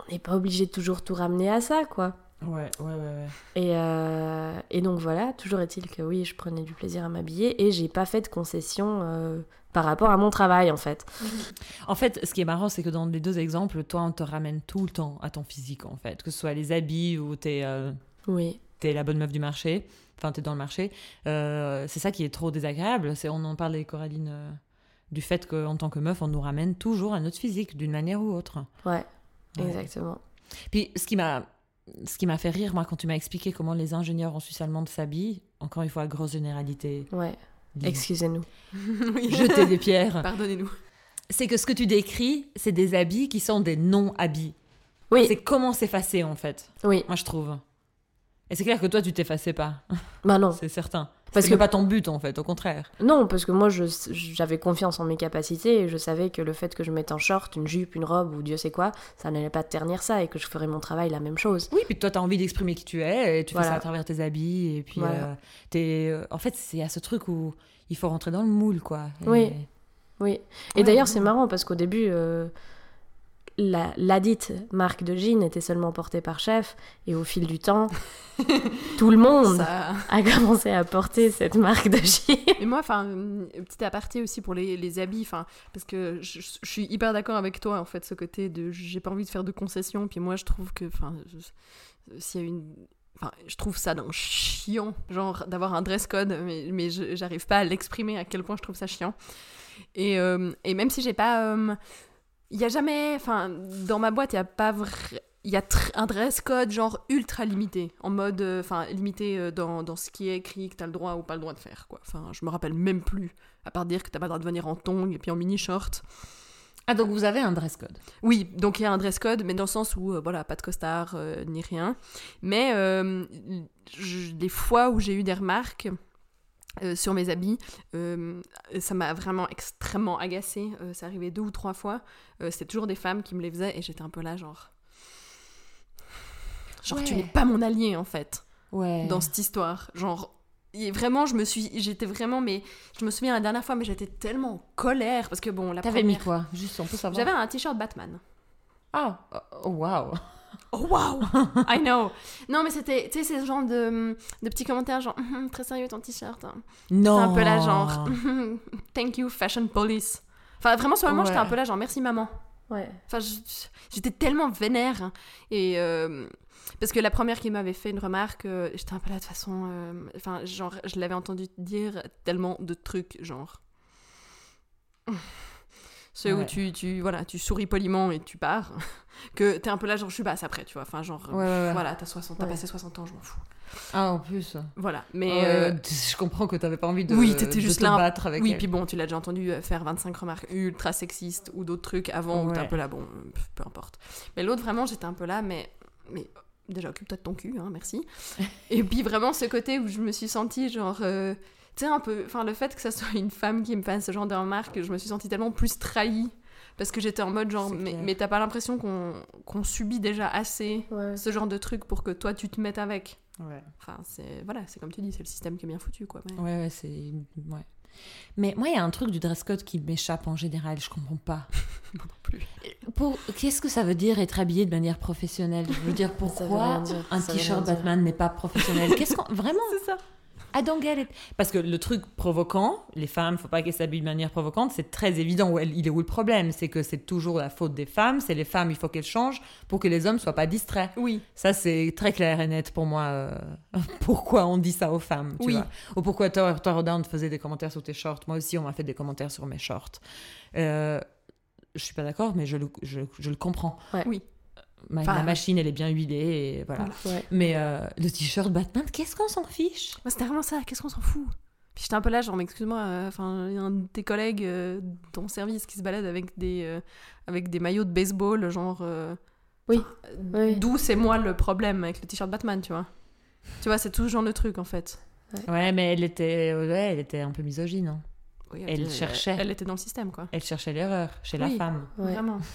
Speaker 3: on n'est pas obligé de toujours tout ramener à ça quoi
Speaker 2: Ouais, ouais, ouais, ouais.
Speaker 3: et, euh, et donc voilà, toujours est-il que oui, je prenais du plaisir à m'habiller et j'ai pas fait de concession euh, par rapport à mon travail en fait. [laughs]
Speaker 2: En fait, ce qui est marrant, c'est que dans les deux exemples, toi, on te ramène tout le temps à ton physique, en fait. Que ce soit les habits ou t'es euh,
Speaker 3: Oui,
Speaker 2: t'es la bonne meuf du marché, enfin, t'es dans le marché. C'est ça qui est trop désagréable. C'est, on en parlait, Coraline, du fait qu'en tant que meuf, on nous ramène toujours à notre physique, d'une manière ou autre.
Speaker 3: ouais,
Speaker 2: Ouais.
Speaker 3: exactement.
Speaker 2: Puis, ce qui m'a... Ce qui m'a fait rire, moi, quand tu m'as expliqué comment les ingénieurs en Suisse allemande s'habillent, encore une fois, grosse généralité,
Speaker 3: Ouais, excusez-nous. [laughs]
Speaker 1: Oui.
Speaker 2: jeter des pierres,
Speaker 1: Pardonnez-nous.
Speaker 2: c'est que ce que tu décris, c'est des habits qui sont des non-habits.
Speaker 3: Oui,
Speaker 2: C'est comment s'effacer, en fait.
Speaker 3: oui,
Speaker 2: Moi, je trouve. Et c'est clair que toi, tu t'effaçais pas.
Speaker 3: bah non, [laughs]
Speaker 2: C'est certain.
Speaker 3: Parce que
Speaker 2: pas ton but, en fait, au contraire.
Speaker 3: non, parce que moi je- j'avais confiance en mes capacités et je savais que le fait que je mette un short, une jupe, une robe ou Dieu sait quoi, ça n'allait pas ternir ça et que je ferais mon travail la même chose.
Speaker 2: Oui, puis toi, t'as envie d'exprimer qui tu es, et tu fais ça à travers tes habits, et puis
Speaker 3: Voilà.
Speaker 2: euh, t'es... euh, En fait, c'est à ce truc où il faut rentrer dans le moule, quoi. Et-
Speaker 3: Oui. Oui. Et
Speaker 2: Ouais,
Speaker 3: d'ailleurs,
Speaker 2: ouais.
Speaker 3: c'est marrant parce qu'au début, euh, la, la dite marque de jeans était seulement portée par chef, et au fil du temps, [laughs] tout le monde
Speaker 1: Ça...
Speaker 3: a commencé à porter cette marque de jeans. [laughs]
Speaker 1: Mais moi, enfin, petit aparté aussi pour les, les habits, enfin, parce que je, je suis hyper d'accord avec toi, en fait, ce côté de j'ai pas envie de faire de concessions, puis moi, je trouve que, enfin, s'il y a une. Enfin, je trouve ça d'un chiant, genre d'avoir un dress code, mais, mais je- j'arrive pas à l'exprimer à quel point je trouve ça chiant. Et, euh, et même si j'ai pas. euh, Il y a jamais. Enfin, dans ma boîte, il y a pas vrai. Il y a un dress code genre ultra limité, en mode, euh, enfin limité euh, dans, dans ce qui est écrit que t'as le droit ou pas le droit de faire, quoi. Enfin, je me rappelle même plus, à part dire que t'as pas le droit de venir en tongs et puis en mini short.
Speaker 2: Ah, donc vous avez un dress code.
Speaker 1: Oui, donc il y a un dress code, mais dans le sens où, euh, voilà, pas de costard euh, ni rien. Mais je- les fois où j'ai eu des remarques euh, sur mes habits, euh, ça m'a vraiment extrêmement agacée. Euh, ça arrivait deux ou trois fois. Euh, C'était toujours des femmes qui me les faisaient et j'étais un peu là, genre. Genre, tu n'es pas mon allié en fait
Speaker 2: Ouais.
Speaker 1: dans cette histoire. Genre, et vraiment, je me suis, j'étais vraiment, mais je me souviens la dernière fois, mais j'étais tellement en colère parce que bon, la
Speaker 2: T'avais mis
Speaker 1: première-
Speaker 2: quoi? Juste, on peut savoir.
Speaker 1: J'avais un t-shirt Batman.
Speaker 2: Ah, oh, waouh.
Speaker 1: Oh wow I know Non mais c'était, tu sais, ce genre de, de petits commentaires genre [laughs] très sérieux ton t-shirt. hein.
Speaker 2: Non.
Speaker 1: C'est un peu là genre [laughs] Thank you fashion police. Enfin vraiment sur le moment
Speaker 2: Ouais.
Speaker 1: j'étais un peu là genre merci maman.
Speaker 3: Ouais.
Speaker 1: Enfin j'étais tellement vénère hein. et euh, parce que la première qui m'avait fait une remarque, euh, j'étais un peu là de façon, euh, enfin genre je l'avais entendu dire tellement de trucs genre. Ceux où tu, tu, voilà, tu souris poliment et tu pars, [laughs] que t'es un peu là, genre je suis basse après, tu vois. Enfin, genre,
Speaker 2: Ouais, ouais, ouais.
Speaker 1: voilà, t'as 60, t'as
Speaker 3: Ouais.
Speaker 1: passé 60 ans, je m'en fous.
Speaker 2: Ah, en plus.
Speaker 1: Voilà, mais.
Speaker 2: Ouais,
Speaker 1: euh,
Speaker 2: je comprends que t'avais pas envie de,
Speaker 1: oui,
Speaker 2: te
Speaker 1: là.
Speaker 2: battre avec
Speaker 1: oui,
Speaker 2: elle.
Speaker 1: puis bon, tu l'as déjà entendu euh, faire 25 remarques ultra sexistes ou d'autres trucs avant où t'es un peu là, bon, peu importe. Mais l'autre, vraiment, j'étais un peu là, mais. mais déjà, occupe-toi de ton cul, hein, merci. [laughs] Et puis vraiment, ce côté où je me suis sentie, genre. euh, tu sais, un peu. Enfin, le fait que ça soit une femme qui me fasse ce genre de remarques, je me suis sentie tellement plus trahie. Parce que j'étais en mode genre, mais, mais t'as pas l'impression qu'on subit déjà assez
Speaker 3: Ouais.
Speaker 1: ce genre de truc pour que toi tu te mettes avec.
Speaker 2: Ouais.
Speaker 1: Enfin, c'est voilà, c'est comme tu dis, c'est le système qui est bien foutu, quoi. mais-
Speaker 2: Ouais, ouais, c'est. Ouais. Mais moi, il y a un truc du dress code qui m'échappe en général, je comprends pas. [laughs]
Speaker 1: Non plus.
Speaker 2: Pour... Qu'est-ce que ça veut dire être habillé de manière professionnelle? Je veux dire, [laughs] pourquoi
Speaker 3: dire,
Speaker 2: un t-shirt. Batman n'est pas professionnel? Qu'est-ce qu'on. Vraiment? [laughs]
Speaker 1: C'est ça.
Speaker 2: I don't get it. Parce que le truc provoquant, les femmes, faut pas qu'elles s'habillent de manière provocante, c'est très évident. Où elle- il est où le problème C'est que c'est toujours la faute des femmes, c'est les femmes, il faut qu'elles changent pour que les hommes soient pas distraits.
Speaker 1: Oui.
Speaker 2: Ça, c'est très clair et net pour moi. euh, [laughs] pourquoi on dit ça aux femmes, tu
Speaker 1: Oui.
Speaker 2: vois. Ou pourquoi Thor, Thor Down faisait des commentaires sur tes shorts. Moi aussi, on m'a fait des commentaires sur mes shorts. Euh, je suis pas d'accord, mais je le, je, je le comprends.
Speaker 3: Ouais.
Speaker 1: Oui.
Speaker 2: Ma,
Speaker 1: Enfin,
Speaker 2: la machine, elle est bien huilée et voilà.
Speaker 3: Ouais.
Speaker 2: Mais euh, le t-shirt Batman, qu'est-ce qu'on s'en fiche?
Speaker 1: C'était vraiment ça. Qu'est-ce qu'on s'en fout? Puis j'étais un peu là, genre, mais excuse-moi, euh, enfin, a un de tes collègues euh, de ton service qui se balade avec des, euh, avec des maillots de baseball, genre. euh,
Speaker 3: Oui. Oui.
Speaker 1: D'où c'est moi le problème avec le t-shirt Batman, tu vois? Tu vois, c'est tout ce genre de truc en fait.
Speaker 2: Ouais, mais elle était, ouais, elle était un peu misogyne. hein.
Speaker 1: Oui,
Speaker 2: Elle cherchait.
Speaker 1: Elle était dans le système, quoi.
Speaker 2: Elle cherchait l'erreur chez la femme.
Speaker 3: Ouais.
Speaker 1: Vraiment. [laughs]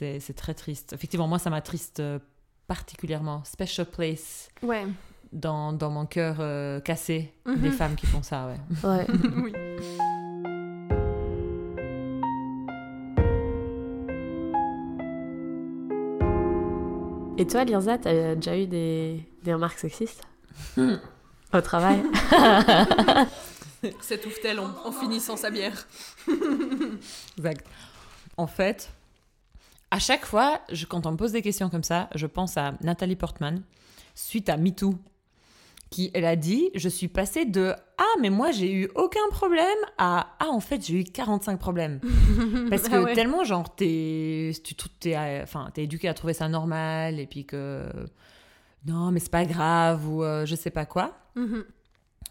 Speaker 2: C'est c'est très triste. Effectivement, moi, ça m'attriste euh, particulièrement. Special place
Speaker 1: Ouais.
Speaker 2: dans, dans mon cœur euh, cassé
Speaker 1: Mhm.
Speaker 2: des femmes qui font ça, ouais. [laughs]
Speaker 3: Ouais. [laughs]
Speaker 1: oui.
Speaker 3: Et toi, Lirza, t'as déjà eu des, des remarques sexistes. [laughs] Au travail
Speaker 1: S'étouffe-t-elle en, en finissant sa bière
Speaker 2: Exact. En fait, à chaque fois, je, quand on me pose des questions comme ça, je pense à Nathalie Portman, suite à MeToo, qui, elle a dit, je suis passée de « Ah, mais moi, j'ai eu aucun problème » à « Ah, en fait, j'ai eu 45 problèmes. [laughs] » Parce que
Speaker 1: Ah ouais.
Speaker 2: tellement, genre, t'es enfin, éduqué à trouver ça normal, et puis que... Non, mais c'est pas grave, ou euh, je sais pas quoi.
Speaker 1: Mhm.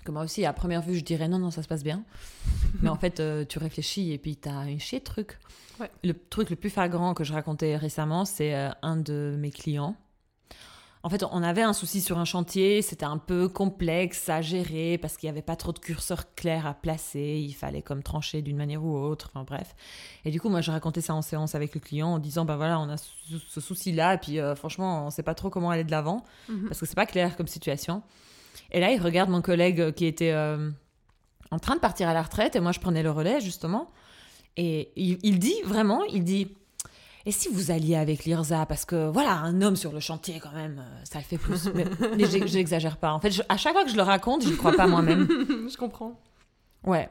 Speaker 2: Que moi aussi, à première vue, je dirais non, non, ça se passe bien. [laughs] Mais en fait, euh, tu réfléchis et puis t'as un chier de trucs.
Speaker 1: Ouais.
Speaker 2: Le truc le plus flagrant que je racontais récemment, c'est euh, un de mes clients. En fait, on avait un souci sur un chantier, c'était un peu complexe à gérer parce qu'il n'y avait pas trop de curseurs clairs à placer, il fallait comme trancher d'une manière ou autre, enfin bref. Et du coup, moi, je racontais ça en séance avec le client en disant, bah voilà, on a ce, souci-là, et puis euh, franchement, on sait pas trop comment aller de l'avant
Speaker 1: Mhm.
Speaker 2: parce que c'est pas clair comme situation. Et là, il regarde mon collègue qui était euh, en train de partir à la retraite et moi je prenais le relais justement. Et il, il dit vraiment, il dit Et si vous alliez avec l'IRSA Parce que voilà, un homme sur le chantier quand même, euh, ça le fait plus. Mais, mais j'exagère pas. En fait, je- à chaque fois que je le raconte, je ne crois pas moi-même. [laughs]
Speaker 1: Je comprends.
Speaker 2: Ouais.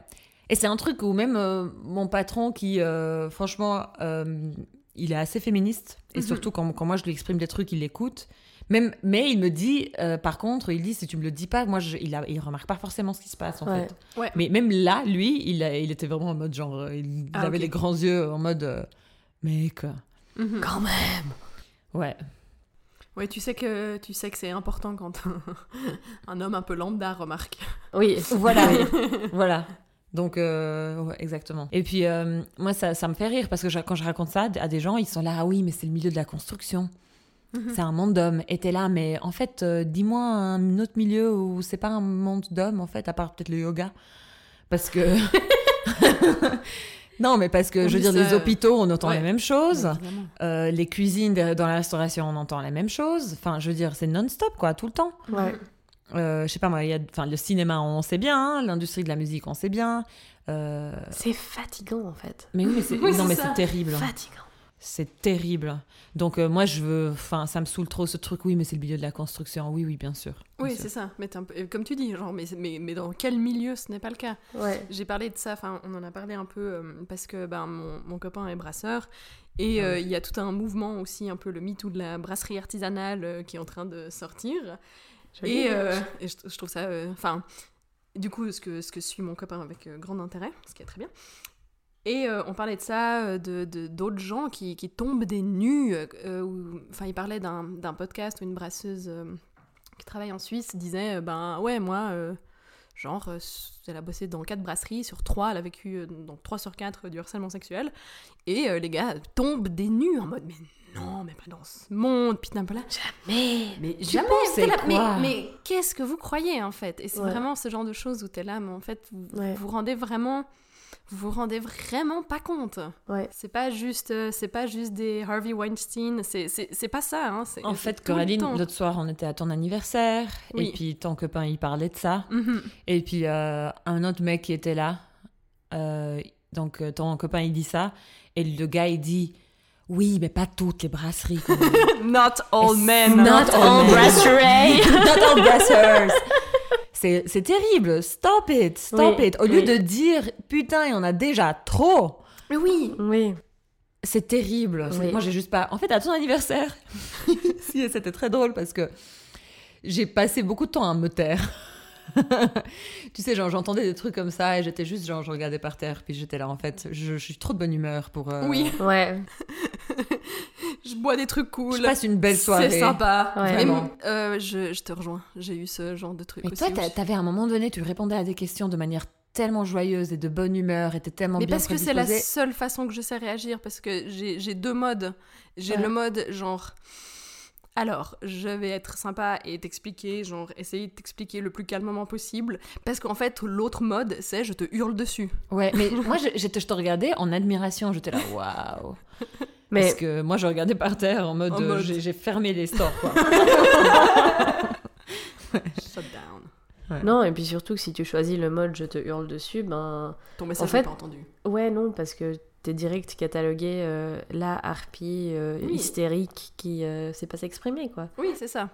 Speaker 2: Et c'est un truc où même euh, mon patron qui, euh, franchement, euh, il est assez féministe. Et
Speaker 1: Mhm.
Speaker 2: surtout quand, quand moi je lui exprime des trucs, il l'écoute. Même, mais il me dit, euh, par contre, il dit, si tu me le dis pas, moi, je, il, a, il remarque pas forcément ce qui se passe, en
Speaker 3: Ouais.
Speaker 2: fait.
Speaker 1: Ouais.
Speaker 2: Mais même là, lui, il, a- il était vraiment en mode, genre, euh, il, il
Speaker 1: Ah,
Speaker 2: avait les grands yeux en mode, euh, mec, euh,
Speaker 1: Mhm.
Speaker 3: Quand même
Speaker 2: ouais.
Speaker 1: Ouais, tu sais que tu sais que c'est important quand [laughs] un, un homme un peu lambda remarque.
Speaker 3: Oui,
Speaker 2: Voilà, [laughs] voilà. Donc, euh, ouais, exactement. Et puis, euh, moi, ça, ça me fait rire parce que je- quand je raconte ça à des gens, ils sont là, ah oui, mais c'est le milieu de la construction.
Speaker 1: Mhm.
Speaker 2: C'est un monde d'hommes. Et t'es là, mais en fait, euh, dis-moi un autre milieu où c'est pas un monde d'hommes, en fait, à part peut-être le yoga. Parce que. [laughs] non, mais parce que, je veux dire,
Speaker 1: ça-
Speaker 2: les hôpitaux, on entend
Speaker 1: Ouais.
Speaker 2: les mêmes choses. Euh, les cuisines dans la restauration, on entend les mêmes choses. Enfin, je veux dire, c'est non-stop, quoi, tout le temps.
Speaker 3: Ouais.
Speaker 2: Euh, je sais pas moi, y a, le cinéma, on sait bien, hein, l'industrie de la musique, on sait bien. Euh,
Speaker 3: C'est fatigant en fait.
Speaker 2: mais oui, mais c'est, [laughs]
Speaker 1: Oui,
Speaker 2: non, mais c'est terrible.
Speaker 3: Fatigant.
Speaker 2: C'est terrible. Donc euh, moi je veux, enfin ça me saoule trop ce truc. Oui, mais c'est le milieu de la construction. Oui, oui, bien sûr. bien
Speaker 1: Oui, c'est ça. Mais t'es un peu- comme tu dis, genre, mais, mais, mais dans quel milieu ce n'est pas le cas?
Speaker 3: Ouais.
Speaker 1: J'ai parlé de ça, enfin, on en a parlé un peu euh, parce que ben, mon, mon copain est brasseur et
Speaker 2: Ah
Speaker 1: euh,
Speaker 2: ouais.
Speaker 1: il y a tout un mouvement aussi, un peu le MeToo de la brasserie artisanale euh, qui est en train de sortir. Et, euh, et je, je trouve ça. euh, Enfin, du coup, ce que, ce que suit mon copain avec euh, grand intérêt, ce qui est très bien. Et euh, on parlait de ça, euh, de d'autres gens qui, qui tombent des nues. euh, euh, Enfin, il parlait d'un d'un podcast où une brasseuse euh, qui travaille en Suisse disait euh, Ben ouais, moi, euh, genre, euh, elle a bossé dans quatre brasseries, sur trois, elle a vécu euh, dans trois sur quatre euh, du harcèlement sexuel. Et euh, les gars tombent des nues en mode Mais non, mais pas dans ce monde, putain, pas là.
Speaker 3: Mais.
Speaker 1: Mais jamais.
Speaker 2: pensais
Speaker 1: là, mais mais qu'est-ce que vous croyez en fait? Et c'est
Speaker 3: Ouais.
Speaker 1: vraiment ce genre de choses où t'es là, mais en fait, vous
Speaker 3: Ouais.
Speaker 1: vous rendez vraiment, vous vous rendez vraiment pas compte.
Speaker 3: Ouais.
Speaker 1: C'est pas juste, euh, c'est pas juste des Harvey Weinstein. C'est c'est c'est pas ça. Hein,
Speaker 2: En fait, Coraline, l'autre soir, on était à ton anniversaire,
Speaker 1: Oui.
Speaker 2: et puis ton copain, il parlait de ça,
Speaker 1: Mhm.
Speaker 2: et puis euh, un autre mec qui était là, euh, donc ton copain, il dit ça, et le gars, il dit, oui, mais pas toutes les brasseries. quand même. [laughs]
Speaker 1: Not all men.
Speaker 2: Not all men.
Speaker 3: brasseries. [laughs]
Speaker 2: Not all brassers. C'est c'est terrible, stop it, stop
Speaker 3: Oui,
Speaker 2: it. Au lieu
Speaker 3: oui.
Speaker 2: de dire, putain, il y en a déjà trop,
Speaker 1: Mais oui.
Speaker 3: Oui.
Speaker 2: c'est terrible.
Speaker 3: Oui.
Speaker 2: Moi, j'ai juste pas. En fait, à ton anniversaire, [laughs] si, c'était très drôle parce que j'ai passé beaucoup de temps à me taire. [laughs] tu sais, genre, j'entendais des trucs comme ça et j'étais juste, genre, je regardais par terre, puis j'étais là, en fait, je, je suis trop de bonne humeur pour. euh,
Speaker 1: Oui.
Speaker 3: Ouais. [laughs]
Speaker 1: Je bois des trucs cool.
Speaker 2: Je passe une belle soirée.
Speaker 1: C'est sympa.
Speaker 3: Ouais.
Speaker 1: Mais,
Speaker 2: Vraiment.
Speaker 1: euh, je, je te rejoins. J'ai eu ce genre de truc
Speaker 2: Mais
Speaker 1: aussi.
Speaker 2: toi, t'avais à un moment donné, tu répondais à des questions de manière tellement joyeuse et de bonne humeur, et t'es tellement
Speaker 1: Mais
Speaker 2: bien
Speaker 1: parce que c'est la seule façon que je sais réagir, parce que j'ai j'ai deux modes. J'ai
Speaker 2: Ouais.
Speaker 1: le mode genre. Alors, je vais être sympa et t'expliquer, genre, essayer de t'expliquer le plus calmement possible. Parce qu'en fait, l'autre mode, c'est je te hurle dessus.
Speaker 2: Ouais, mais [laughs] moi, je, te regardais en admiration, j'étais là, waouh. [laughs]
Speaker 3: Mais
Speaker 2: Parce que moi, je regardais par terre en mode, euh, j'ai, fermé les stores, quoi. [laughs]
Speaker 1: Shut down.
Speaker 3: non, et puis surtout que si tu choisis le mode je te hurle dessus, ben.
Speaker 1: Ton message
Speaker 3: En fait-
Speaker 1: n'est pas entendu.
Speaker 3: Ouais, non, parce que t'es direct catalogué euh, la harpie euh,
Speaker 1: Oui.
Speaker 3: hystérique qui euh, sait pas s'exprimer, quoi.
Speaker 1: Oui, c'est ça.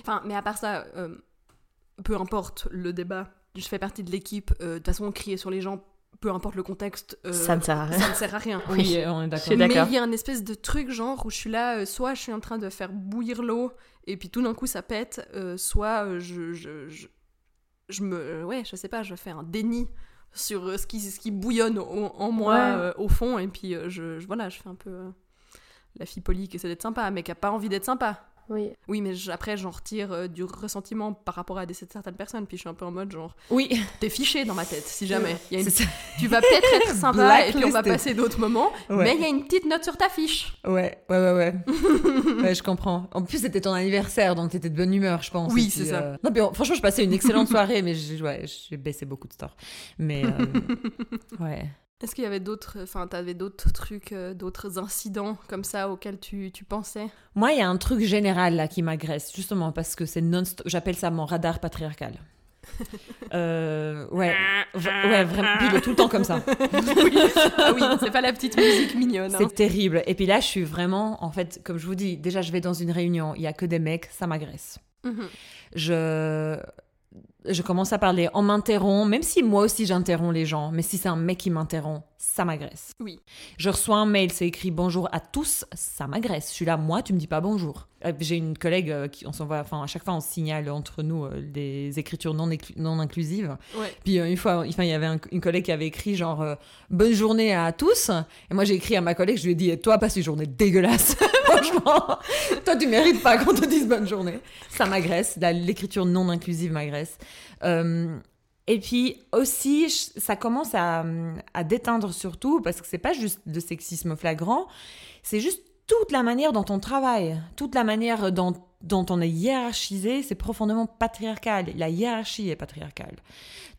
Speaker 1: Enfin, mais à part ça, euh, peu importe le débat, je fais partie de l'équipe. euh, De toute façon, crier sur les gens, peu importe le contexte, euh,
Speaker 3: Ça ne sert à rien.
Speaker 1: ça ne sert à rien. [laughs]
Speaker 2: Oui, on est d'accord.
Speaker 1: Mais il y a un espèce de truc genre où je suis là, euh, soit je suis en train de faire bouillir l'eau et puis tout d'un coup ça pète, euh, soit je, je, je, je me. ouais, je sais pas, je fais un déni sur euh, ce, qui, ce qui bouillonne au- en moi
Speaker 3: Ouais.
Speaker 1: euh, au fond et puis euh, je, je- voilà, je fais un peu la fille polie qui essaie d'être sympa mais qui a pas envie d'être sympa.
Speaker 3: Oui.
Speaker 1: Oui, mais après j'en retire euh, du ressentiment par rapport à des, certaines personnes puis je suis un peu en mode genre
Speaker 2: Oui, [laughs]
Speaker 1: t'es fiché dans ma tête si jamais. Il y a une-. Tu vas peut-être être [laughs] sympa et puis on va passer d'autres moments,
Speaker 2: Ouais.
Speaker 1: mais il y a une petite note sur ta fiche.
Speaker 2: Ouais, ouais, ouais, ouais. [laughs] ouais, je comprends. En plus, c'était ton anniversaire, donc t'étais de bonne humeur, je pense.
Speaker 1: Oui, c'est ça.
Speaker 2: euh, Non, euh, franchement, je passais une excellente soirée, mais j'ai ouais, baissé beaucoup de stores. Mais, euh, ouais.
Speaker 1: Est-ce qu'il y avait d'autres, enfin, t'avais d'autres trucs, euh, d'autres incidents comme ça auxquels tu, tu pensais?
Speaker 2: Moi, il y a un truc général là qui m'agresse, justement parce que c'est non-stop. J'appelle ça mon radar patriarcal. [laughs] Euh, ouais, v- ouais, vraiment. Puis il est tout le temps comme ça. [laughs]
Speaker 1: oui. Ah oui, c'est pas la petite musique mignonne. hein.
Speaker 2: C'est terrible. Et puis là, je suis vraiment, en fait, comme je vous dis, déjà, je vais dans une réunion, il y a que des mecs, ça m'agresse.
Speaker 1: Mhm.
Speaker 2: Je, je commence à parler, on m'interrompt, même si moi aussi j'interromps les gens, mais si c'est un mec qui m'interrompt, ça m'agresse.
Speaker 1: Oui.
Speaker 2: Je reçois un mail, c'est écrit bonjour à tous, ça m'agresse. Je suis là, moi, tu me dis pas bonjour. Euh, J'ai une collègue euh, qui, on s'envoie, enfin, à chaque fois, on signale entre nous euh, des écritures non, non inclusives.
Speaker 1: Ouais.
Speaker 2: Puis une fois, enfin, il y avait un- une collègue qui avait écrit genre bonne journée à tous. Et moi j'ai écrit à ma collègue, je lui ai dit toi passe une journée dégueulasse. [laughs] Franchement, toi tu mérites pas qu'on te dise bonne journée. Ça m'agresse. L'écriture non inclusive m'agresse. Euh, et puis aussi, ça commence à, à déteindre surtout parce que c'est pas juste de sexisme flagrant, c'est juste toute la manière dont on travaille, toute la manière dont, dont on est hiérarchisé, c'est profondément patriarcal. La hiérarchie est patriarcale.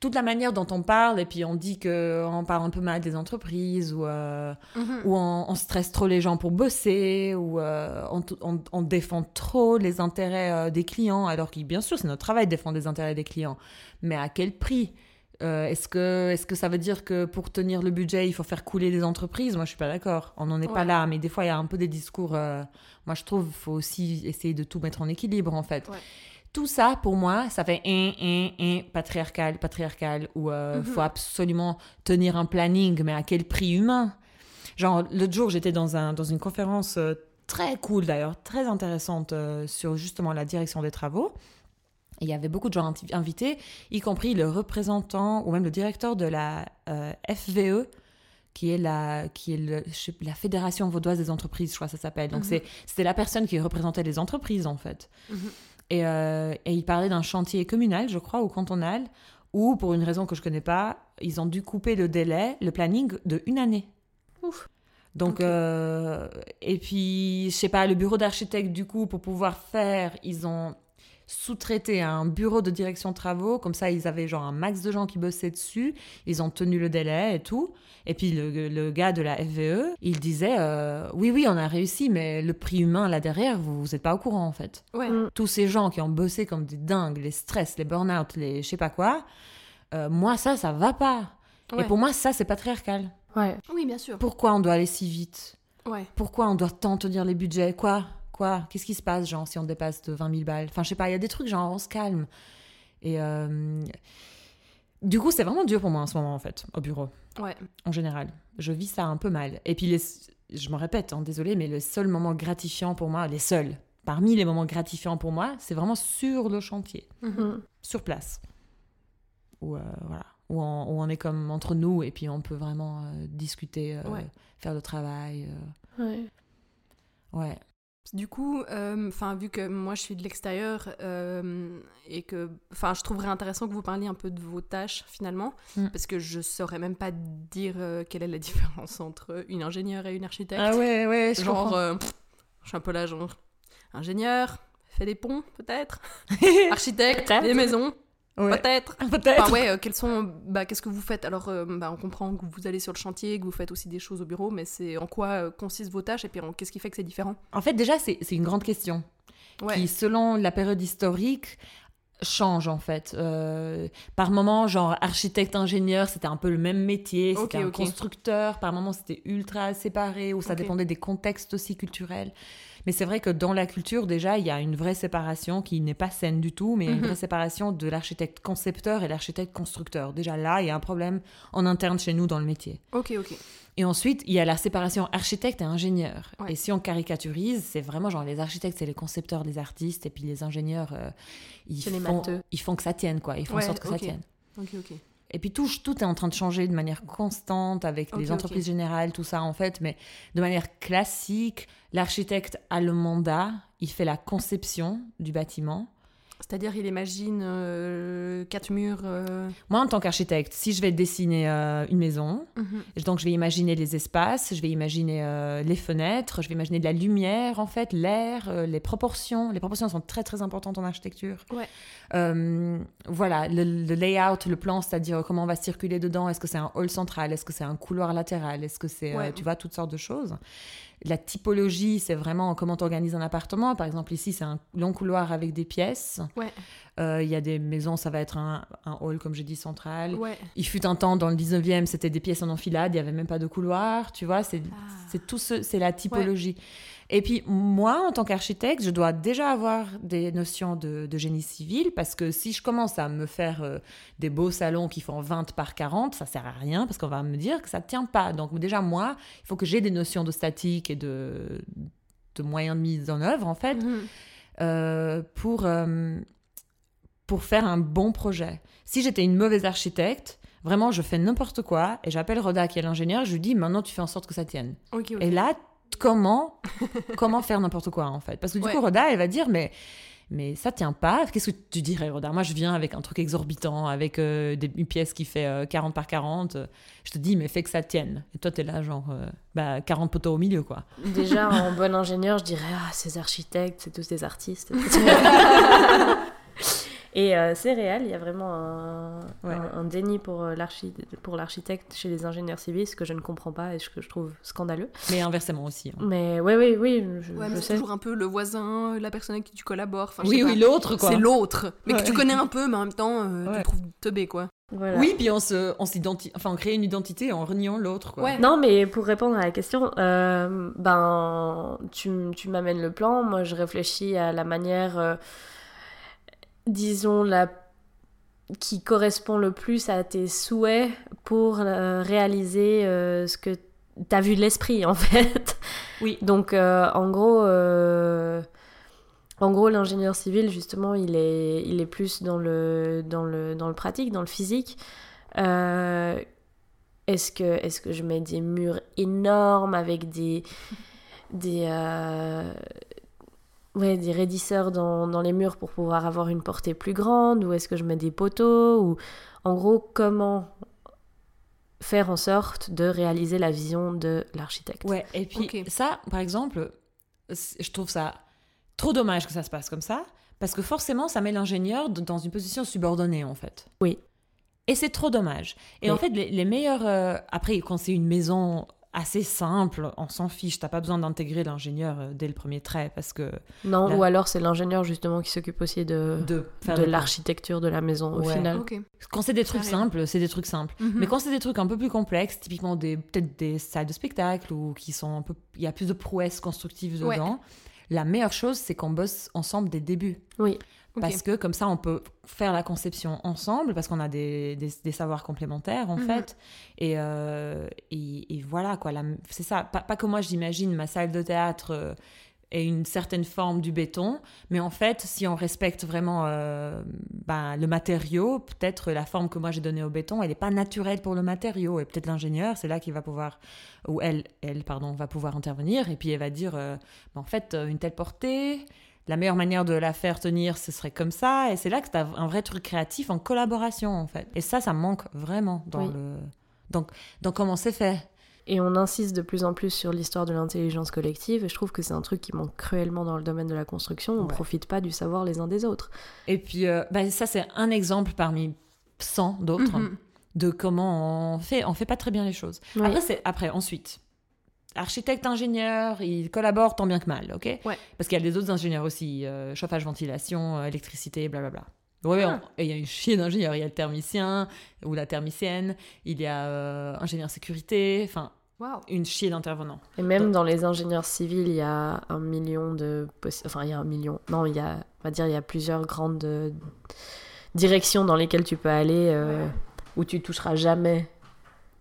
Speaker 2: Toute la manière dont on parle, et puis on dit qu'on parle un peu mal des entreprises, ou, euh,
Speaker 1: Mhm.
Speaker 2: ou on, on stresse trop les gens pour bosser, ou euh, on, on- on défend trop les intérêts euh, des clients, alors que bien sûr c'est notre travail de défendre les intérêts des clients, mais à quel prix? Euh, est-ce que, est que ça veut dire que pour tenir le budget, il faut faire couler les entreprises? Moi, je suis pas d'accord. On n'en est pas là. Mais des fois, il y a un peu des discours. euh, moi, je trouve qu'il faut aussi essayer de tout mettre en équilibre, en fait.
Speaker 1: Ouais.
Speaker 2: Tout ça, pour moi, ça fait un, un, un, patriarcal, patriarcal, où il
Speaker 1: Mhm.
Speaker 2: faut absolument tenir un planning, mais à quel prix humain? Genre, l'autre jour, j'étais dans, un, dans une conférence euh, très cool d'ailleurs, très intéressante euh, sur justement la direction des travaux. Et il y avait beaucoup de gens invités, y compris le représentant ou même le directeur de la euh, FVE, qui est, la, qui est le- je sais- la Fédération vaudoise des entreprises, je crois que ça s'appelle. Donc, c'est c'était la personne qui représentait les entreprises, en fait.
Speaker 1: Mhm.
Speaker 2: Et, euh, et il parlait d'un chantier communal, je crois, ou cantonal, où, pour une raison que je connais pas, ils ont dû couper le délai, le planning de une année.
Speaker 1: Ouf.
Speaker 2: Donc, euh, et puis, je sais pas, le bureau d'architecte, du coup, pour pouvoir faire, ils ont sous-traité à un bureau de direction de travaux. Comme ça, ils avaient genre un max de gens qui bossaient dessus. Ils ont tenu le délai et tout. Et puis, le, le gars de la FVE, il disait euh, Oui, oui, on a réussi, mais le prix humain là derrière, vous n'êtes pas au courant, en fait
Speaker 1: Ouais.
Speaker 3: Mm.
Speaker 2: tous ces gens qui ont bossé comme des dingues, les stress, les burn-out, les je sais pas quoi, euh, moi, ça, ça va pas.
Speaker 1: Ouais.
Speaker 2: Et pour moi, ça, c'est patriarcal.
Speaker 3: Ouais.
Speaker 1: Oui, bien sûr.
Speaker 2: Pourquoi on doit aller si vite?
Speaker 1: Ouais.
Speaker 2: Pourquoi on doit tant tenir les budgets? Quoi? Quoi? Qu'est-ce qui se passe, genre, si on dépasse de 20 000 balles? Enfin, je sais pas, il y a des trucs, genre, on se calme. Et euh, du coup, c'est vraiment dur pour moi en ce moment, en fait, au bureau,
Speaker 1: Ouais.
Speaker 2: en général. Je vis ça un peu mal. Et puis, les, je me répète, hein, désolé, mais le seul moment gratifiant pour moi, les seuls, parmi les moments gratifiants pour moi, c'est vraiment sur le chantier
Speaker 1: Mhm.
Speaker 3: Mm.
Speaker 2: sur place. Où, euh, voilà. où, on, où on est comme entre nous et puis on peut vraiment euh, discuter, euh,
Speaker 1: Ouais.
Speaker 2: faire le travail.
Speaker 3: Ouais.
Speaker 2: ouais.
Speaker 1: Du coup, euh, enfin vu que moi je suis de l'extérieur euh, et que, enfin, je trouverais intéressant que vous parliez un peu de vos tâches finalement,
Speaker 2: Mm.
Speaker 1: parce que je saurais même pas dire euh, quelle est la [laughs] différence entre une ingénieure et une architecte.
Speaker 2: Ah ouais, ouais, je
Speaker 1: genre, pff, je suis un peu là, genre ingénieur, fait des ponts peut-être, [laughs] architecte,
Speaker 3: Peut-être.
Speaker 1: des maisons
Speaker 2: Ouais.
Speaker 1: peut-être. [laughs]
Speaker 2: Peut-être.
Speaker 1: Enfin ouais, euh, quels sont, bah qu'est-ce que vous faites? Alors, euh, bah, on comprend que vous allez sur le chantier, que vous faites aussi des choses au bureau, mais c'est en quoi euh, consistent vos tâches? Et puis en- qu'est-ce qui fait que c'est différent?
Speaker 2: En fait, déjà, c'est c'est une grande question
Speaker 1: Ouais.
Speaker 2: qui, selon la période historique, change en fait. Euh, par moment, genre architecte, ingénieur, c'était un peu le même métier. C'était
Speaker 1: Ok,
Speaker 2: un
Speaker 1: ok.
Speaker 2: constructeur. Par moment, c'était ultra séparé ou ça dépendait des contextes aussi culturels. Mais c'est vrai que dans la culture, déjà, il y a une vraie séparation qui n'est pas saine du tout, mais une
Speaker 1: Mhm.
Speaker 2: vraie séparation de l'architecte concepteur et l'architecte constructeur. Déjà là, il y a un problème en interne chez nous dans le métier.
Speaker 1: Ok, ok.
Speaker 2: Et ensuite, il y a la séparation architecte et ingénieur.
Speaker 1: Ouais.
Speaker 2: Et si on caricaturise, c'est vraiment genre les architectes, c'est les concepteurs, les artistes, et puis les ingénieurs, euh, ils,
Speaker 3: les
Speaker 2: font,
Speaker 3: matheux.
Speaker 2: ils font que ça tienne, quoi. Ils font en sorte que ça tienne.
Speaker 1: Ok, ok.
Speaker 2: Et puis tout, tout est en train de changer de manière constante avec les entreprises générales, tout ça en fait, mais de manière classique, l'architecte a le mandat, il fait la conception du bâtiment.
Speaker 1: C'est-à-dire, il imagine euh, quatre murs. euh,
Speaker 2: Moi, en tant qu'architecte, si je vais dessiner euh, une maison, Donc, je vais imaginer les espaces, je vais imaginer les fenêtres, je vais imaginer de la lumière, en fait, l'air, les proportions. Les proportions sont très, très importantes en architecture.
Speaker 1: Ouais.
Speaker 2: Voilà, le, le layout, le plan, c'est-à-dire comment on va circuler dedans. Est-ce que c'est un hall central? Est-ce que c'est un couloir latéral? Est-ce que c'est,
Speaker 1: Ouais.
Speaker 2: tu vois, toutes sortes de choses. La typologie, c'est vraiment comment tu organises un appartement. Par exemple, ici, c'est un long couloir avec des pièces.
Speaker 1: Ouais.
Speaker 2: Euh, Il y a des maisons, ça va être un, un hall, comme j'ai dit, central.
Speaker 1: Ouais.
Speaker 2: Il fut un temps dans le 19e, c'était des pièces en enfilade, il n'y avait même pas de couloir, tu vois, c'est
Speaker 1: Ah.
Speaker 2: c'est tout ce, c'est la typologie. Et puis moi, en tant qu'architecte, je dois déjà avoir des notions de, de génie civil parce que si je commence à me faire euh, des beaux salons qui font 20 par 40, ça sert à rien parce qu'on va me dire que ça tient pas. Donc déjà moi, il faut que j'ai des notions de statique et de, de moyens de mise en œuvre en fait
Speaker 1: Mhm.
Speaker 2: euh, pour, euh, pour faire un bon projet. Si j'étais une mauvaise architecte, vraiment, je fais n'importe quoi et j'appelle Roda qui est l'ingénieur, je lui dis maintenant tu fais en sorte que ça tienne. Et là, comment, comment faire n'importe quoi en fait Parce que du
Speaker 1: Ouais.
Speaker 2: coup, Roda, elle va dire mais. Mais ça tient pas. Qu'est-ce que tu dirais, Roda? Moi, je viens avec un truc exorbitant, avec euh, des- une pièce qui fait euh, 40 par 40. Je te dis, mais fais que ça tienne. Et toi, t'es là, genre, euh, bah, 40 poteaux au milieu, quoi.
Speaker 3: Déjà, en bon ingénieur, je dirais Ah, ces architectes, c'est tous des artistes. [laughs] Et euh, c'est réel, il y a vraiment un,
Speaker 2: Ouais.
Speaker 3: un- un déni pour euh, l'archi- pour l'architecte chez les ingénieurs civils, ce que je ne comprends pas et ce que je trouve scandaleux.
Speaker 2: Mais inversement aussi. hein.
Speaker 3: Mais oui, oui, oui, je,
Speaker 1: Ouais,
Speaker 3: je
Speaker 1: c'est toujours un peu le voisin, la personne avec qui tu collabores. Enfin, je
Speaker 2: Oui,
Speaker 1: sais
Speaker 2: oui,
Speaker 1: pas.
Speaker 2: l'autre, quoi.
Speaker 1: C'est l'autre, mais
Speaker 2: Ouais.
Speaker 1: que tu connais un peu, mais en même temps, euh, tu le trouves teubé, quoi.
Speaker 3: Voilà.
Speaker 2: Oui, puis on se, on enfin, on crée une identité en reniant l'autre, quoi.
Speaker 1: Ouais.
Speaker 3: Non, mais pour répondre à la question, euh, ben, tu, tu m'amènes le plan. Moi, je réfléchis à la manière, euh, disons, la qui correspond le plus à tes souhaits pour euh, réaliser euh, ce que tu as vu de l'esprit, en [laughs] fait.
Speaker 2: Oui.
Speaker 3: Donc, euh, en gros, en gros, l'ingénieur civil, justement, il est, il est plus dans le, dans le, dans le pratique, dans le physique. Est-ce que, est que je mets des murs énormes avec des, des, ouais, des raidisseurs dans, dans les murs pour pouvoir avoir une portée plus grande Ou est-ce que je mets des poteaux ou, En gros, comment faire en sorte de réaliser la vision de l'architecte
Speaker 2: Ouais, et puis ça, par exemple, je trouve ça trop dommage que ça se passe comme ça, parce que forcément, ça met l'ingénieur dans une position subordonnée, en fait.
Speaker 3: Oui.
Speaker 2: Et c'est trop dommage. Et
Speaker 3: Oui.
Speaker 2: en fait, les, les meilleurs... euh, après, quand c'est une maison assez simple, on s'en fiche, t'as pas besoin d'intégrer l'ingénieur euh, dès le premier trait, parce que...
Speaker 3: Non,
Speaker 2: Là-
Speaker 3: ou alors c'est l'ingénieur justement qui s'occupe aussi de,
Speaker 2: De,
Speaker 3: l'architecture de la maison au final.
Speaker 2: Quand c'est des trucs simples, c'est des trucs simples.
Speaker 1: Mhm.
Speaker 2: Mais quand c'est des trucs un peu plus complexes, typiquement des peut-être des salles de spectacle ou qui sont un peu il y a plus de prouesses constructives
Speaker 1: Ouais.
Speaker 2: dedans, la meilleure chose c'est qu'on bosse ensemble dès le début
Speaker 3: Oui,
Speaker 2: Parce que comme ça on peut faire la conception ensemble parce qu'on a des, des, des savoirs complémentaires en
Speaker 1: Mhm.
Speaker 2: fait. Et, euh, et, et voilà quoi. C'est ça. Pas, pas que moi j'imagine ma salle de théâtre euh, ait une certaine forme du béton. Mais en fait si on respecte vraiment euh, ben, le matériau peut-être la forme que moi j'ai donnée au béton elle n'est pas naturelle pour le matériau. Et peut-être l'ingénieur c'est là qu'il va pouvoir ou elle elle pardon va pouvoir intervenir. Et puis elle va dire euh, ben, en fait euh, une telle portée la meilleure manière de la faire tenir, ce serait comme ça. Et c'est là que tu as un vrai truc créatif en collaboration, en fait. Et ça, ça manque vraiment dans,
Speaker 3: Oui.
Speaker 2: le... donc, dans comment c'est fait.
Speaker 3: et on insiste de plus en plus sur l'histoire de l'intelligence collective et je trouve que c'est un truc qui manque cruellement dans le domaine de la construction. On
Speaker 2: Ouais.
Speaker 3: profite pas du savoir les uns des autres.
Speaker 2: Et puis, euh, ben, ça, c'est un exemple parmi 100 d'autres
Speaker 1: Mhm.
Speaker 2: de comment on fait. On fait pas très bien les choses.
Speaker 3: Oui.
Speaker 2: Après, c'est après, ensuite. Architecte, ingénieur, ils collaborent tant bien que mal, ok?
Speaker 1: Ouais.
Speaker 2: Parce qu'il y a des autres ingénieurs aussi, euh, chauffage, ventilation, euh, électricité, blablabla. Ouais,
Speaker 1: Ah.
Speaker 2: il y a une chier d'ingénieurs. Il y a le thermicien ou la thermicienne, il y a euh, ingénieur sécurité, enfin, une chier d'intervenants.
Speaker 3: Et même dans les ingénieurs civils, il y a un million de... possi- Enfin, il y a un million. Non, il y a, on va dire, il y a plusieurs grandes euh, directions dans lesquelles tu peux aller euh, où tu toucheras jamais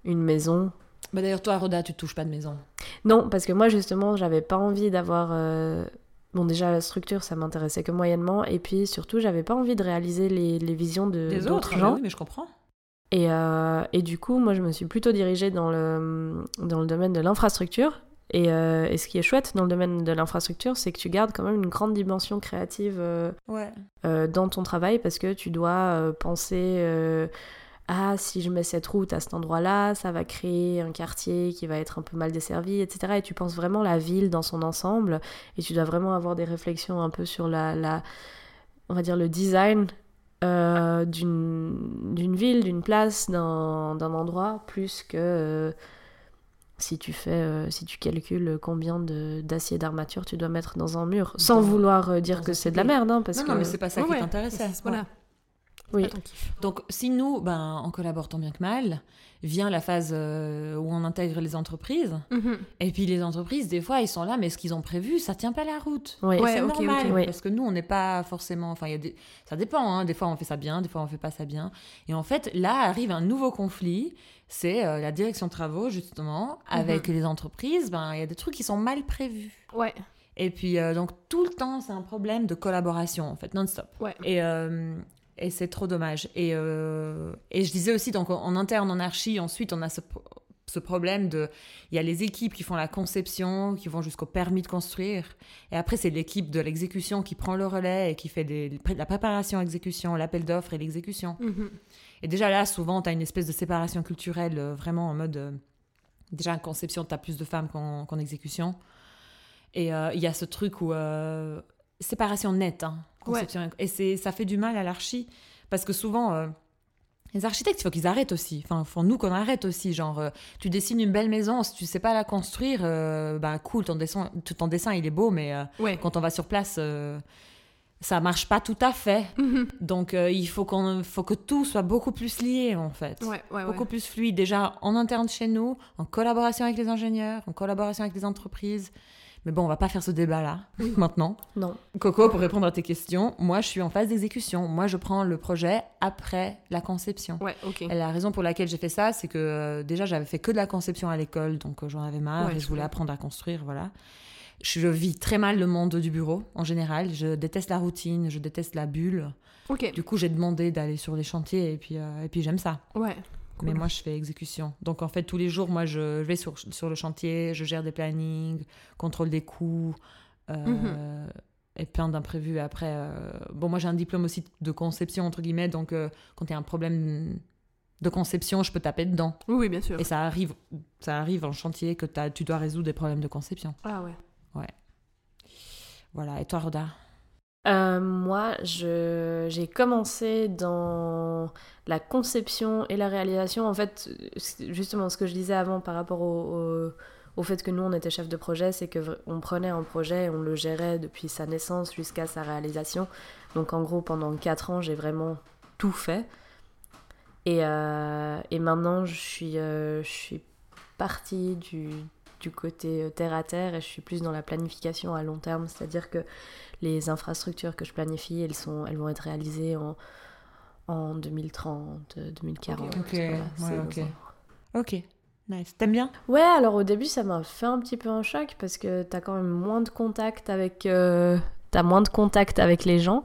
Speaker 3: une maison.
Speaker 2: Bah, D'ailleurs, toi, Roda, tu touches pas de maison.
Speaker 3: Non, parce que moi, justement, j'avais pas envie d'avoir... euh, Bon, déjà, la structure, ça m'intéressait que moyennement. Et puis, surtout, j'avais pas envie de réaliser les, les visions de
Speaker 2: Des autres,
Speaker 3: gens.
Speaker 2: oui, mais je comprends.
Speaker 3: Et, euh, et du coup, moi, je me suis plutôt dirigée dans le, dans le domaine de l'infrastructure. Et, euh, et ce qui est chouette dans le domaine de l'infrastructure, c'est que tu gardes quand même une grande dimension créative euh,
Speaker 2: Ouais.
Speaker 3: dans ton travail parce que tu dois penser ah si je mets cette route à cet endroit-là, ça va créer un quartier qui va être un peu mal desservi, etc. Et tu penses vraiment la ville dans son ensemble et tu dois vraiment avoir des réflexions un peu sur la, la on va dire le design euh, d'une d'une ville, d'une place, d'un d'un endroit, plus que euh, si tu fais, euh, si tu calcules combien de- d'acier d'armature tu dois mettre dans un mur, sans
Speaker 2: Dans-
Speaker 3: vouloir dire que c'est de la merde, hein, parce
Speaker 2: non,
Speaker 3: que
Speaker 2: non, mais c'est pas ça
Speaker 1: Ouais,
Speaker 2: qui
Speaker 1: ouais.
Speaker 2: t'intéressait.
Speaker 1: Voilà.
Speaker 3: Oui.
Speaker 2: Donc, si nous, ben, on collabore tant bien que mal, vient la phase euh, où on intègre les entreprises.
Speaker 1: Mhm.
Speaker 2: Et puis les entreprises, des fois, ils sont là, mais ce qu'ils ont prévu, ça tient pas la route.
Speaker 3: Oui.
Speaker 1: Ouais,
Speaker 2: c'est normal, parce que nous, on n'est pas forcément... Enfin, des... ça dépend, hein. des fois on fait ça bien, des fois on fait pas ça bien. Et en fait, là arrive un nouveau conflit, c'est euh, la direction de travaux, justement, avec les entreprises, ben, il y a des trucs qui sont mal prévus.
Speaker 1: Ouais.
Speaker 2: Et puis, euh, donc, tout le temps, c'est un problème de collaboration, en fait, non-stop.
Speaker 1: Ouais.
Speaker 2: Et, euh, et c'est trop dommage. Et, euh, et je disais aussi, donc, en, interne, en archi, ensuite, on a ce, pro- ce problème de... Il y a les équipes qui font la conception, qui vont jusqu'au permis de construire. Et après, c'est l'équipe de l'exécution qui prend le relais et qui fait des- la préparation, exécution, l'appel d'offres et l'exécution.
Speaker 1: Mhm.
Speaker 2: Et déjà là, souvent, tu as une espèce de séparation culturelle, euh, vraiment en mode. euh, déjà, en conception, tu as plus de femmes qu'en exécution. Et il y a ce truc où. séparation nette, hein, conception. Et c'est- ça fait du mal à l'archi. Parce que souvent. euh, les architectes, il faut qu'ils arrêtent aussi. Enfin, faut nous qu'on arrête aussi. Genre, euh, tu dessines une belle maison, si tu sais pas la construire, euh, bah cool, ton dessin, ton dessin il est beau, mais euh,
Speaker 1: Ouais.
Speaker 2: quand on va sur place, ça marche pas tout à fait.
Speaker 1: Mhm.
Speaker 2: Donc il faut, qu'on, faut que tout soit beaucoup plus lié en fait.
Speaker 1: Ouais,
Speaker 2: Beaucoup plus fluide. Déjà en interne chez nous, en collaboration avec les ingénieurs, en collaboration avec les entreprises. Mais bon, on va pas faire ce débat-là [laughs] maintenant.
Speaker 3: Non.
Speaker 2: Coco, pour répondre à tes questions, moi je suis en phase d'exécution. Moi je prends le projet après la conception.
Speaker 1: Ouais, ok.
Speaker 2: Et la raison pour laquelle j'ai fait ça, c'est que euh, déjà j'avais fait que de la conception à l'école, donc euh, j'en avais marre
Speaker 1: Ouais,
Speaker 2: et
Speaker 1: je
Speaker 2: voulais apprendre à construire, voilà. Je, je vis très mal le monde du bureau en général. Je déteste la routine, je déteste la bulle.
Speaker 1: Ok.
Speaker 2: Du coup, j'ai demandé d'aller sur les chantiers et puis, euh, et puis j'aime ça.
Speaker 1: Ouais.
Speaker 2: Mais moi, je fais exécution. Donc, en fait, tous les jours, moi, je, vais sur, sur le chantier, je gère des plannings, contrôle des coûts, euh,
Speaker 1: Mhm.
Speaker 2: et plein d'imprévus après. euh, Bon, moi, j'ai un diplôme aussi de conception, entre guillemets, donc euh, quand il y a un problème de conception, je peux taper dedans.
Speaker 1: Oui, oui, bien sûr.
Speaker 2: Et ça arrive, ça arrive en chantier que tu dois résoudre des problèmes de conception.
Speaker 1: Ah ouais.
Speaker 2: Voilà. Et toi, Roda?
Speaker 3: Euh, moi, j'ai commencé dans la conception et la réalisation. En fait, justement, ce que je disais avant par rapport au, au, fait que nous, on était chef de projet, c'est que vr- on prenait un projet et on le gérait depuis sa naissance jusqu'à sa réalisation. Donc, en gros, pendant 4 ans, j'ai vraiment tout fait. Et, euh, et maintenant, je suis, euh, je suis partie du, du côté euh, terre à terre et je suis plus dans la planification à long terme. C'est-à-dire que les infrastructures que je planifie, elles, sont, elles vont être réalisées en, en 2030, euh, 2040.
Speaker 2: Ok,
Speaker 3: voilà,
Speaker 2: ouais, ok.
Speaker 3: un-
Speaker 2: Ok. Nice. T'aimes bien?
Speaker 3: Ouais, alors au début, ça m'a fait un petit peu un choc parce que t'as quand même moins de contact avec, euh, t'as moins de contact avec les gens.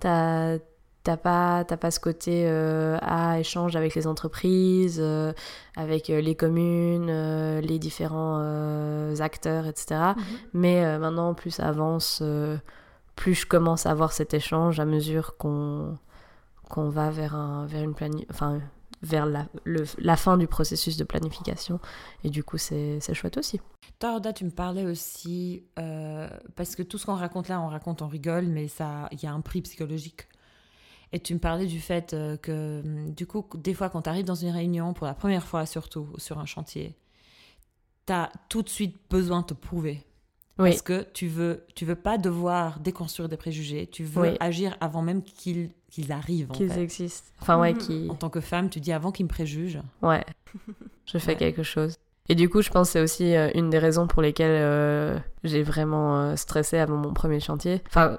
Speaker 3: T'as t'as pas, t'as pas ce côté euh, à échange avec les entreprises, euh, avec euh, les communes, euh, les différents acteurs, etc. Mais euh, maintenant, plus ça avance, plus je commence à avoir cet échange à mesure qu'on qu'on va vers, un, vers, une plani- enfin, vers la, le- la fin du processus de planification. Et du coup, c'est chouette aussi.
Speaker 2: Toi, Roda, tu me parlais aussi, euh, parce que tout ce qu'on raconte là, on raconte, on rigole, mais il y a un prix psychologique. Et tu me parlais du fait euh, que, hum, du coup, des fois, quand tu arrives dans une réunion, pour la première fois surtout, sur un chantier, tu as tout de suite besoin de te prouver.
Speaker 3: Oui,
Speaker 2: Parce que tu veux, tu veux pas devoir déconstruire des préjugés, tu veux
Speaker 3: Oui.
Speaker 2: agir avant même qu'ils qu'ils arrivent. En,
Speaker 3: qu'ils existent. Enfin, ouais,
Speaker 1: Mhm.
Speaker 3: qui...
Speaker 2: en tant que femme, tu dis avant qu'ils me préjugent.
Speaker 3: Ouais, [laughs] je fais
Speaker 2: Ouais.
Speaker 3: quelque chose. Et du coup, je pense que c'est aussi euh, une des raisons pour lesquelles euh, j'ai vraiment euh, stressé avant mon premier chantier. Enfin,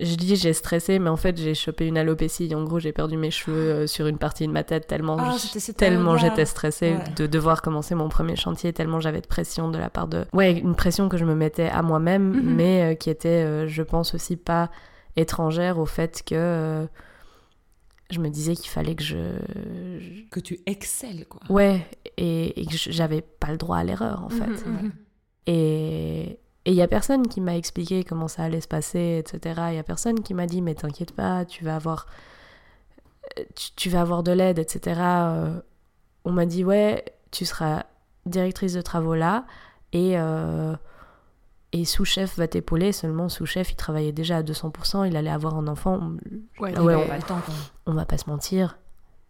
Speaker 3: je dis j'ai stressé, mais en fait, j'ai chopé une alopécie. En gros, j'ai perdu mes cheveux euh, sur une partie de ma tête tellement,
Speaker 2: Ah,
Speaker 3: je- tellement j'étais stressée
Speaker 2: Ouais.
Speaker 3: de devoir commencer mon premier chantier, tellement j'avais de pression de la part de... Ouais, une pression que je me mettais à moi-même,
Speaker 1: Mhm.
Speaker 3: mais euh, qui était, euh, je pense aussi, pas étrangère au fait que... euh, je me disais qu'il fallait que je, je-
Speaker 2: Que tu excelles, quoi.
Speaker 3: Ouais, et, et que j'avais pas le droit à l'erreur en fait.
Speaker 1: Mhm, mhm.
Speaker 3: Et il y a personne qui m'a expliqué comment ça allait se passer, etc. Il y a personne qui m'a dit mais t'inquiète pas, tu vas avoir, tu, tu vas avoir de l'aide, etc. Euh, on m'a dit ouais, tu seras directrice de travaux là et euh, et sous-chef va t'épauler. Seulement sous-chef, il travaillait déjà à 200%, il allait avoir un enfant.
Speaker 1: Ouais,
Speaker 3: on. On va pas se mentir,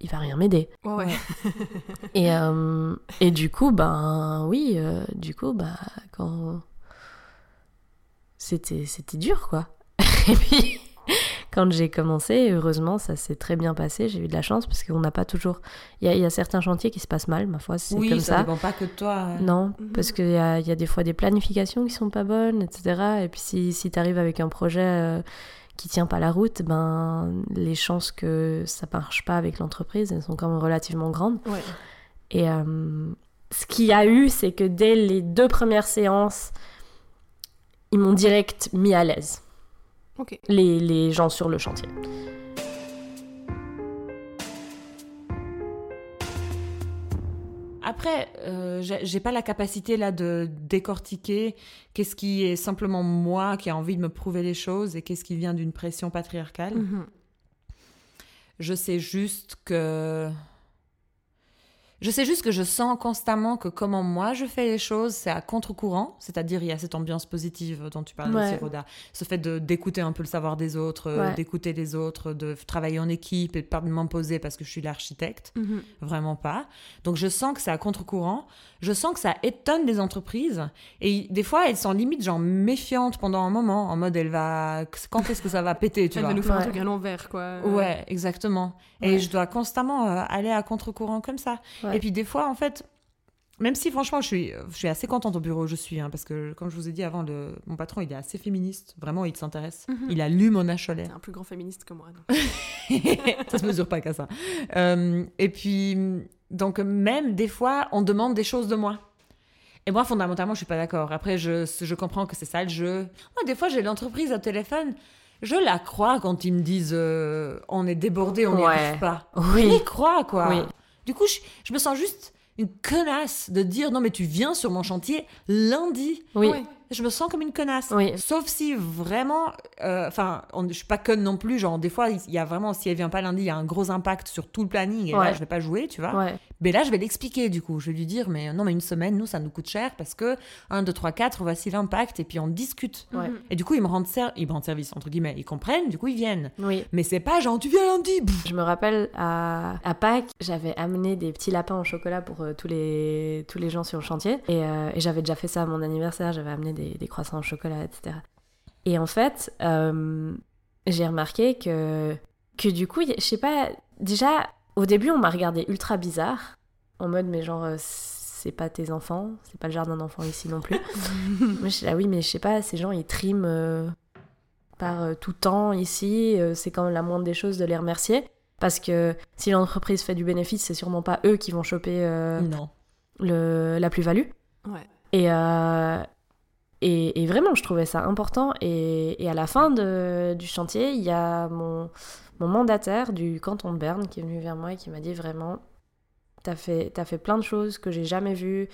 Speaker 3: il va rien m'aider.
Speaker 1: Ouais.
Speaker 3: Et, euh, et du coup, ben oui, du coup, bah, quand. C'était, c'était dur, quoi. [laughs] et puis, quand j'ai commencé, heureusement, ça s'est très bien passé. J'ai eu de la chance parce qu'on n'a pas toujours. Il y a, il y a certains chantiers qui se passent mal, ma foi, c'est
Speaker 2: oui,
Speaker 3: comme
Speaker 2: ça,
Speaker 3: ça.
Speaker 2: dépend pas que de toi.
Speaker 3: Non,
Speaker 1: Mhm.
Speaker 3: parce qu'il y a, il y a des fois des planifications qui sont pas bonnes, etc. Et puis si, si tu arrives avec un projet euh, qui tient pas la route, ben les chances que ça marche pas avec l'entreprise, elles sont quand même relativement grandes.
Speaker 1: Ouais.
Speaker 3: Et euh, ce qu'il y a eu, c'est que dès les deux premières séances, ils m'ont direct mis à l'aise, les, les gens sur le chantier.
Speaker 2: Après, euh, j'ai j'ai pas la capacité là de décortiquer qu'est-ce qui est simplement moi qui a envie de me prouver les choses et qu'est-ce qui vient d'une pression patriarcale.
Speaker 1: Mhm.
Speaker 2: Je sais juste que. Je sais juste que je sens constamment que comment moi je fais les choses, c'est à contre-courant, c'est-à-dire il y a cette ambiance positive dont tu parlais
Speaker 3: Ouais.
Speaker 2: aussi, Rhoda. Ce fait de- d'écouter un peu le savoir des autres, euh,
Speaker 3: Ouais.
Speaker 2: d'écouter les autres, de travailler en équipe et de pas m'imposer parce que je suis l'architecte.
Speaker 1: Mhm.
Speaker 2: Vraiment pas. Donc je sens que c'est à contre-courant. Je sens que ça étonne les entreprises. Et des fois, elles sont limite genre méfiantes pendant un moment, en mode elle va. Quand est-ce que ça va péter, tu
Speaker 1: Elle
Speaker 2: vois?
Speaker 1: va nous faire un
Speaker 3: Ouais.
Speaker 1: truc à l'envers, quoi.
Speaker 2: Ouais, exactement. Et je dois constamment euh, aller à contre-courant comme ça.
Speaker 3: Ouais.
Speaker 2: Et puis des fois, en fait, même si franchement, je suis, je suis assez contente au bureau où je suis, hein, parce que comme je vous ai dit avant, le, mon patron, il est assez féministe. Vraiment, il s'intéresse.
Speaker 1: Mhm.
Speaker 2: Il a lu mon Acholet.
Speaker 1: T'es un plus grand féministe que moi. donc. [laughs]
Speaker 2: ça se mesure pas qu'à ça. Euh, et puis, donc même des fois, on demande des choses de moi. Et moi, fondamentalement, je suis pas d'accord. Après, je, je comprends que c'est ça le jeu. Moi, des fois, j'ai l'entreprise au téléphone. Je la crois quand ils me disent euh, on est débordé, on n'y
Speaker 3: Ouais.
Speaker 2: arrive pas.
Speaker 3: Oui.
Speaker 2: On y croit, quoi.
Speaker 3: Oui.
Speaker 2: Du coup, je, je me sens juste une connasse de dire non, mais tu viens sur mon chantier lundi.
Speaker 3: Oui.
Speaker 1: Ouais.
Speaker 2: Je me sens comme une connasse.
Speaker 3: Oui.
Speaker 2: Sauf si vraiment, euh, enfin, on- je suis pas conne non plus. Genre, des fois, il y a vraiment, si elle vient pas lundi, il y a un gros impact sur tout le planning. Et là,
Speaker 3: Ouais.
Speaker 2: je vais pas jouer, tu vois.
Speaker 3: Ouais.
Speaker 2: Mais là, je vais l'expliquer, du coup. Je vais lui dire, mais non, mais une semaine, nous, ça nous coûte cher parce que 1, 2, 3, 4, voici l'impact. Et puis, on discute.
Speaker 3: Ouais.
Speaker 1: Mhm.
Speaker 2: Et du coup, ils me rendent, ser- ils me rendent service, entre guillemets. Ils comprennent, du coup, ils viennent.
Speaker 3: Oui.
Speaker 2: Mais c'est pas genre, tu viens lundi. Pff.
Speaker 3: Je me rappelle à, à Pâques, j'avais amené des petits lapins au chocolat pour euh, tous, les, tous les gens sur le chantier. Et, euh, et j'avais déjà fait ça à mon anniversaire, j'avais amené des, des croissants au chocolat, etc. Et en fait, euh, j'ai remarqué que, que du coup, je sais pas, déjà, au début, on m'a regardé ultra bizarre, en mode, mais genre, euh, c'est pas tes enfants, c'est pas le jardin d'enfants ici non plus. [laughs] Moi, je suis là, oui, mais je sais pas, ces gens, ils triment euh, par euh, tout temps ici. euh, c'est quand même la moindre des choses de les remercier. Parce que si l'entreprise fait du bénéfice, c'est sûrement pas eux qui vont choper euh,
Speaker 2: Non.
Speaker 3: le, la plus-value.
Speaker 1: Ouais.
Speaker 3: Et, euh, et, et vraiment, je trouvais ça important. Et, et à la fin de- du chantier, il y a mon, mon mandataire du canton de Berne qui est venu vers moi et qui m'a dit vraiment, t'as fait, t'as fait plein de choses que j'ai jamais vues.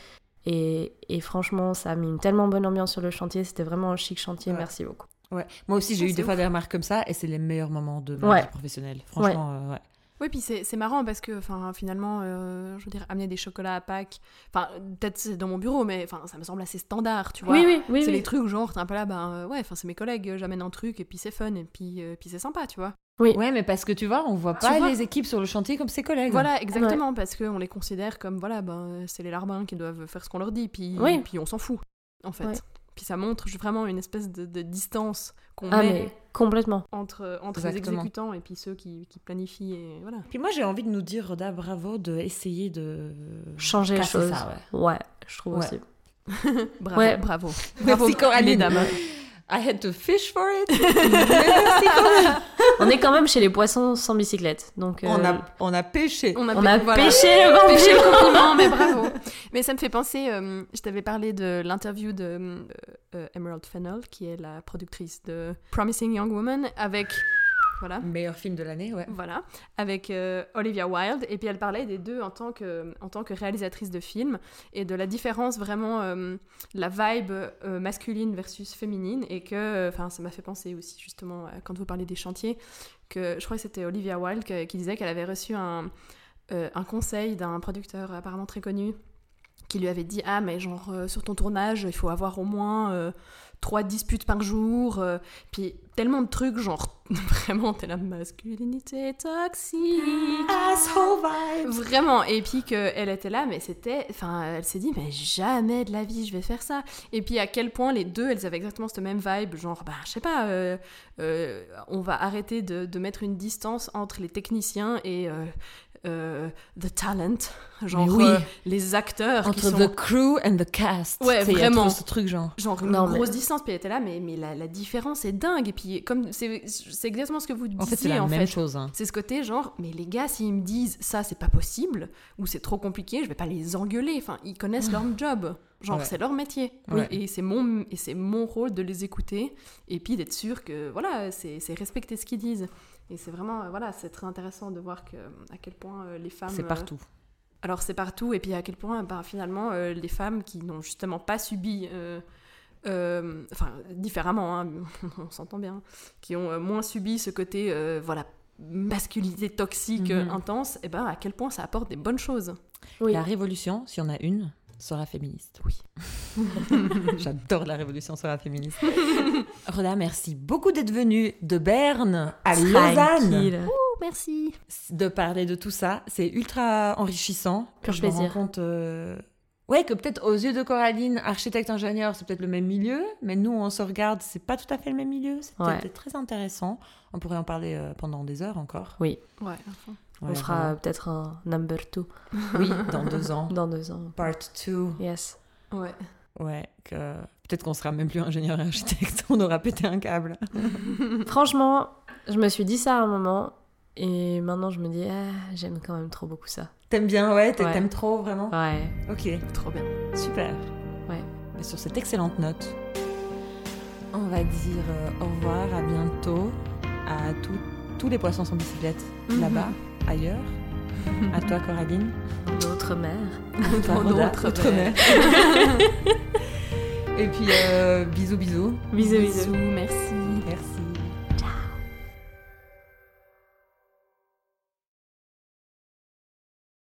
Speaker 3: Et, et franchement, ça a mis une tellement bonne ambiance sur le chantier. C'était vraiment un chic chantier.
Speaker 2: Ouais.
Speaker 3: Merci beaucoup.
Speaker 2: Ouais. Moi aussi, j'ai eu des fois des remarques comme ça et c'est les meilleurs moments de ma
Speaker 3: Ouais.
Speaker 2: vie professionnelle. Franchement, euh, ouais.
Speaker 1: Oui, puis c'est c'est marrant parce que enfin, finalement, euh, je veux dire, amener des chocolats à Pâques, enfin, peut-être c'est dans mon bureau, mais enfin, ça me semble assez standard, tu vois.
Speaker 3: Oui, oui, oui.
Speaker 1: c'est
Speaker 3: oui.
Speaker 1: les trucs genre, t'es un peu là, ben euh, ouais, enfin, c'est mes collègues, j'amène un truc et puis c'est fun et puis, euh, puis c'est sympa, tu vois.
Speaker 2: Ouais, mais parce que tu vois, on voit
Speaker 1: Tu
Speaker 2: pas
Speaker 1: vois
Speaker 2: les équipes sur le chantier comme ses collègues.
Speaker 1: Voilà, exactement, parce qu'on les considère comme, voilà, ben, c'est les larbins qui doivent faire ce qu'on leur dit, puis,
Speaker 3: Oui.
Speaker 1: puis on s'en fout, en fait.
Speaker 3: Ouais.
Speaker 1: Puis ça montre vraiment une espèce de, de distance qu'on
Speaker 3: Ah,
Speaker 1: met
Speaker 3: mais complètement.
Speaker 1: entre, entre les exécutants et puis ceux qui, qui planifient, et voilà.
Speaker 2: Puis moi, j'ai envie de nous dire, Roda, bravo de essayer de
Speaker 3: Changer les choses.
Speaker 2: ça, ouais.
Speaker 3: Ouais, je trouve
Speaker 2: Ouais.
Speaker 3: aussi. [laughs]
Speaker 1: Bravo,
Speaker 3: Ouais.
Speaker 1: bravo.
Speaker 2: Merci,
Speaker 1: bravo,
Speaker 2: Coralie.
Speaker 1: mesdames. [laughs]
Speaker 2: I had to fish for it. [laughs]
Speaker 3: On est quand même chez les poissons sans bicyclette. Donc,
Speaker 2: on,
Speaker 3: euh,
Speaker 2: a, on a pêché.
Speaker 1: On a,
Speaker 3: on a
Speaker 1: voilà.
Speaker 3: pêché le vampire.
Speaker 1: Pêché le compliment, mais bravo. [laughs] Mais ça me fait penser, euh, je t'avais parlé de l'interview de euh, euh, Emerald Fennell, qui est la productrice de Promising Young Woman, avec voilà,
Speaker 2: Meilleur film de l'année, ouais.
Speaker 1: voilà, avec euh, Olivia Wilde, et puis elle parlait des deux en tant que en tant que réalisatrice de film et de la différence vraiment, euh, la vibe euh, masculine versus féminine, et que, enfin, ça m'a fait penser aussi justement quand vous parlez des chantiers, que je crois que c'était Olivia Wilde que- qui disait qu'elle avait reçu un un conseil d'un producteur apparemment très connu qui lui avait dit ah mais genre sur ton tournage il faut avoir au moins trois disputes par jour euh, puis tellement de trucs genre [laughs] vraiment t'es la masculinité toxique
Speaker 2: Asshole vibes.
Speaker 1: Vraiment, et puis qu'elle était là, mais c'était. Enfin, elle s'est dit, mais jamais de la vie je vais faire ça. Et puis à quel point les deux, elles avaient exactement cette même vibe, genre, bah, je sais pas, euh, euh, on va arrêter de, de mettre une distance entre les techniciens et euh, the talent, genre
Speaker 2: oui.
Speaker 1: euh, les acteurs qui
Speaker 2: Entre
Speaker 1: sont.
Speaker 2: the crew and the cast.
Speaker 1: Ouais, vraiment.
Speaker 2: ce truc, genre.
Speaker 1: Genre une
Speaker 3: Non, mais-
Speaker 1: grosse distance, puis elle était là, mais, mais la, la différence est dingue. Et puis, comme c'est exactement ce que vous disiez,
Speaker 2: En fait, c'est la
Speaker 1: en
Speaker 2: même
Speaker 1: fait.
Speaker 2: chose. hein.
Speaker 1: C'est ce côté genre, mais les gars, s'ils me disent ça, c'est pas possible, ou c'est trop compliqué, je vais pas les engueuler. Enfin, ils connaissent leur [laughs] job. Genre,
Speaker 2: Ouais.
Speaker 1: c'est leur métier.
Speaker 2: Ouais.
Speaker 1: Et c'est mon, et c'est mon rôle de les écouter, et puis d'être sûr que, voilà, c'est c'est respecter ce qu'ils disent. Et c'est vraiment, euh, voilà, c'est très intéressant de voir que, à quel point euh, les femmes.
Speaker 2: C'est
Speaker 1: euh,
Speaker 2: partout.
Speaker 1: alors c'est partout, et puis à quel point ben, finalement euh, les femmes qui n'ont justement pas subi, euh, euh, enfin différemment, hein, [laughs] on s'entend bien, qui ont euh, moins subi ce côté, euh, voilà, masculinité toxique euh,
Speaker 2: Mhm.
Speaker 1: intense, et ben à quel point ça apporte des bonnes choses.
Speaker 3: Oui.
Speaker 2: La révolution, s'il y en a une, sera féministe.
Speaker 1: Oui. [laughs]
Speaker 2: J'adore la révolution sera féministe. [laughs] Roda, merci beaucoup d'être venue de Berne à Lausanne.
Speaker 1: Oh, merci.
Speaker 2: De parler de tout ça. C'est ultra enrichissant.
Speaker 3: Pur
Speaker 2: Je
Speaker 3: plaisir.
Speaker 2: me rends compte euh, Ouais, que peut-être aux yeux de Coraline, architecte-ingénieur, c'est peut-être le même milieu, mais nous, on se regarde, c'est pas tout à fait le même milieu. C'est
Speaker 3: Ouais.
Speaker 2: très intéressant. On pourrait en parler euh, pendant des heures encore.
Speaker 3: Oui,
Speaker 1: Ouais, à
Speaker 3: on fera
Speaker 2: voilà.
Speaker 3: peut-être un number two
Speaker 2: Oui, dans deux ans. [laughs]
Speaker 3: dans deux ans.
Speaker 2: Part 2.
Speaker 3: Yes.
Speaker 1: Ouais.
Speaker 2: Ouais, que... peut-être qu'on sera même plus ingénieur et architecte, [laughs] on aura pété un câble. [laughs]
Speaker 3: Franchement, je me suis dit ça à un moment et maintenant je me dis, ah, j'aime quand même trop beaucoup ça.
Speaker 2: T'aimes bien, ouais, t'a-
Speaker 3: Ouais.
Speaker 2: t'aimes trop, vraiment?
Speaker 3: Ouais.
Speaker 2: Ok,
Speaker 1: Trop bien.
Speaker 2: super.
Speaker 3: Ouais.
Speaker 2: Et sur cette excellente note, on va dire euh, au revoir, à bientôt, à tous- tous les poissons sans bicyclette
Speaker 3: Mhm.
Speaker 2: là-bas, ailleurs. [laughs] À toi, Coraline.
Speaker 3: Notre mère.
Speaker 2: À toi, [laughs]
Speaker 1: Dans
Speaker 2: Rhoda,
Speaker 1: notre. [laughs]
Speaker 2: Et puis, euh, bisous, bisous.
Speaker 3: Bisous, bisous.
Speaker 2: Merci.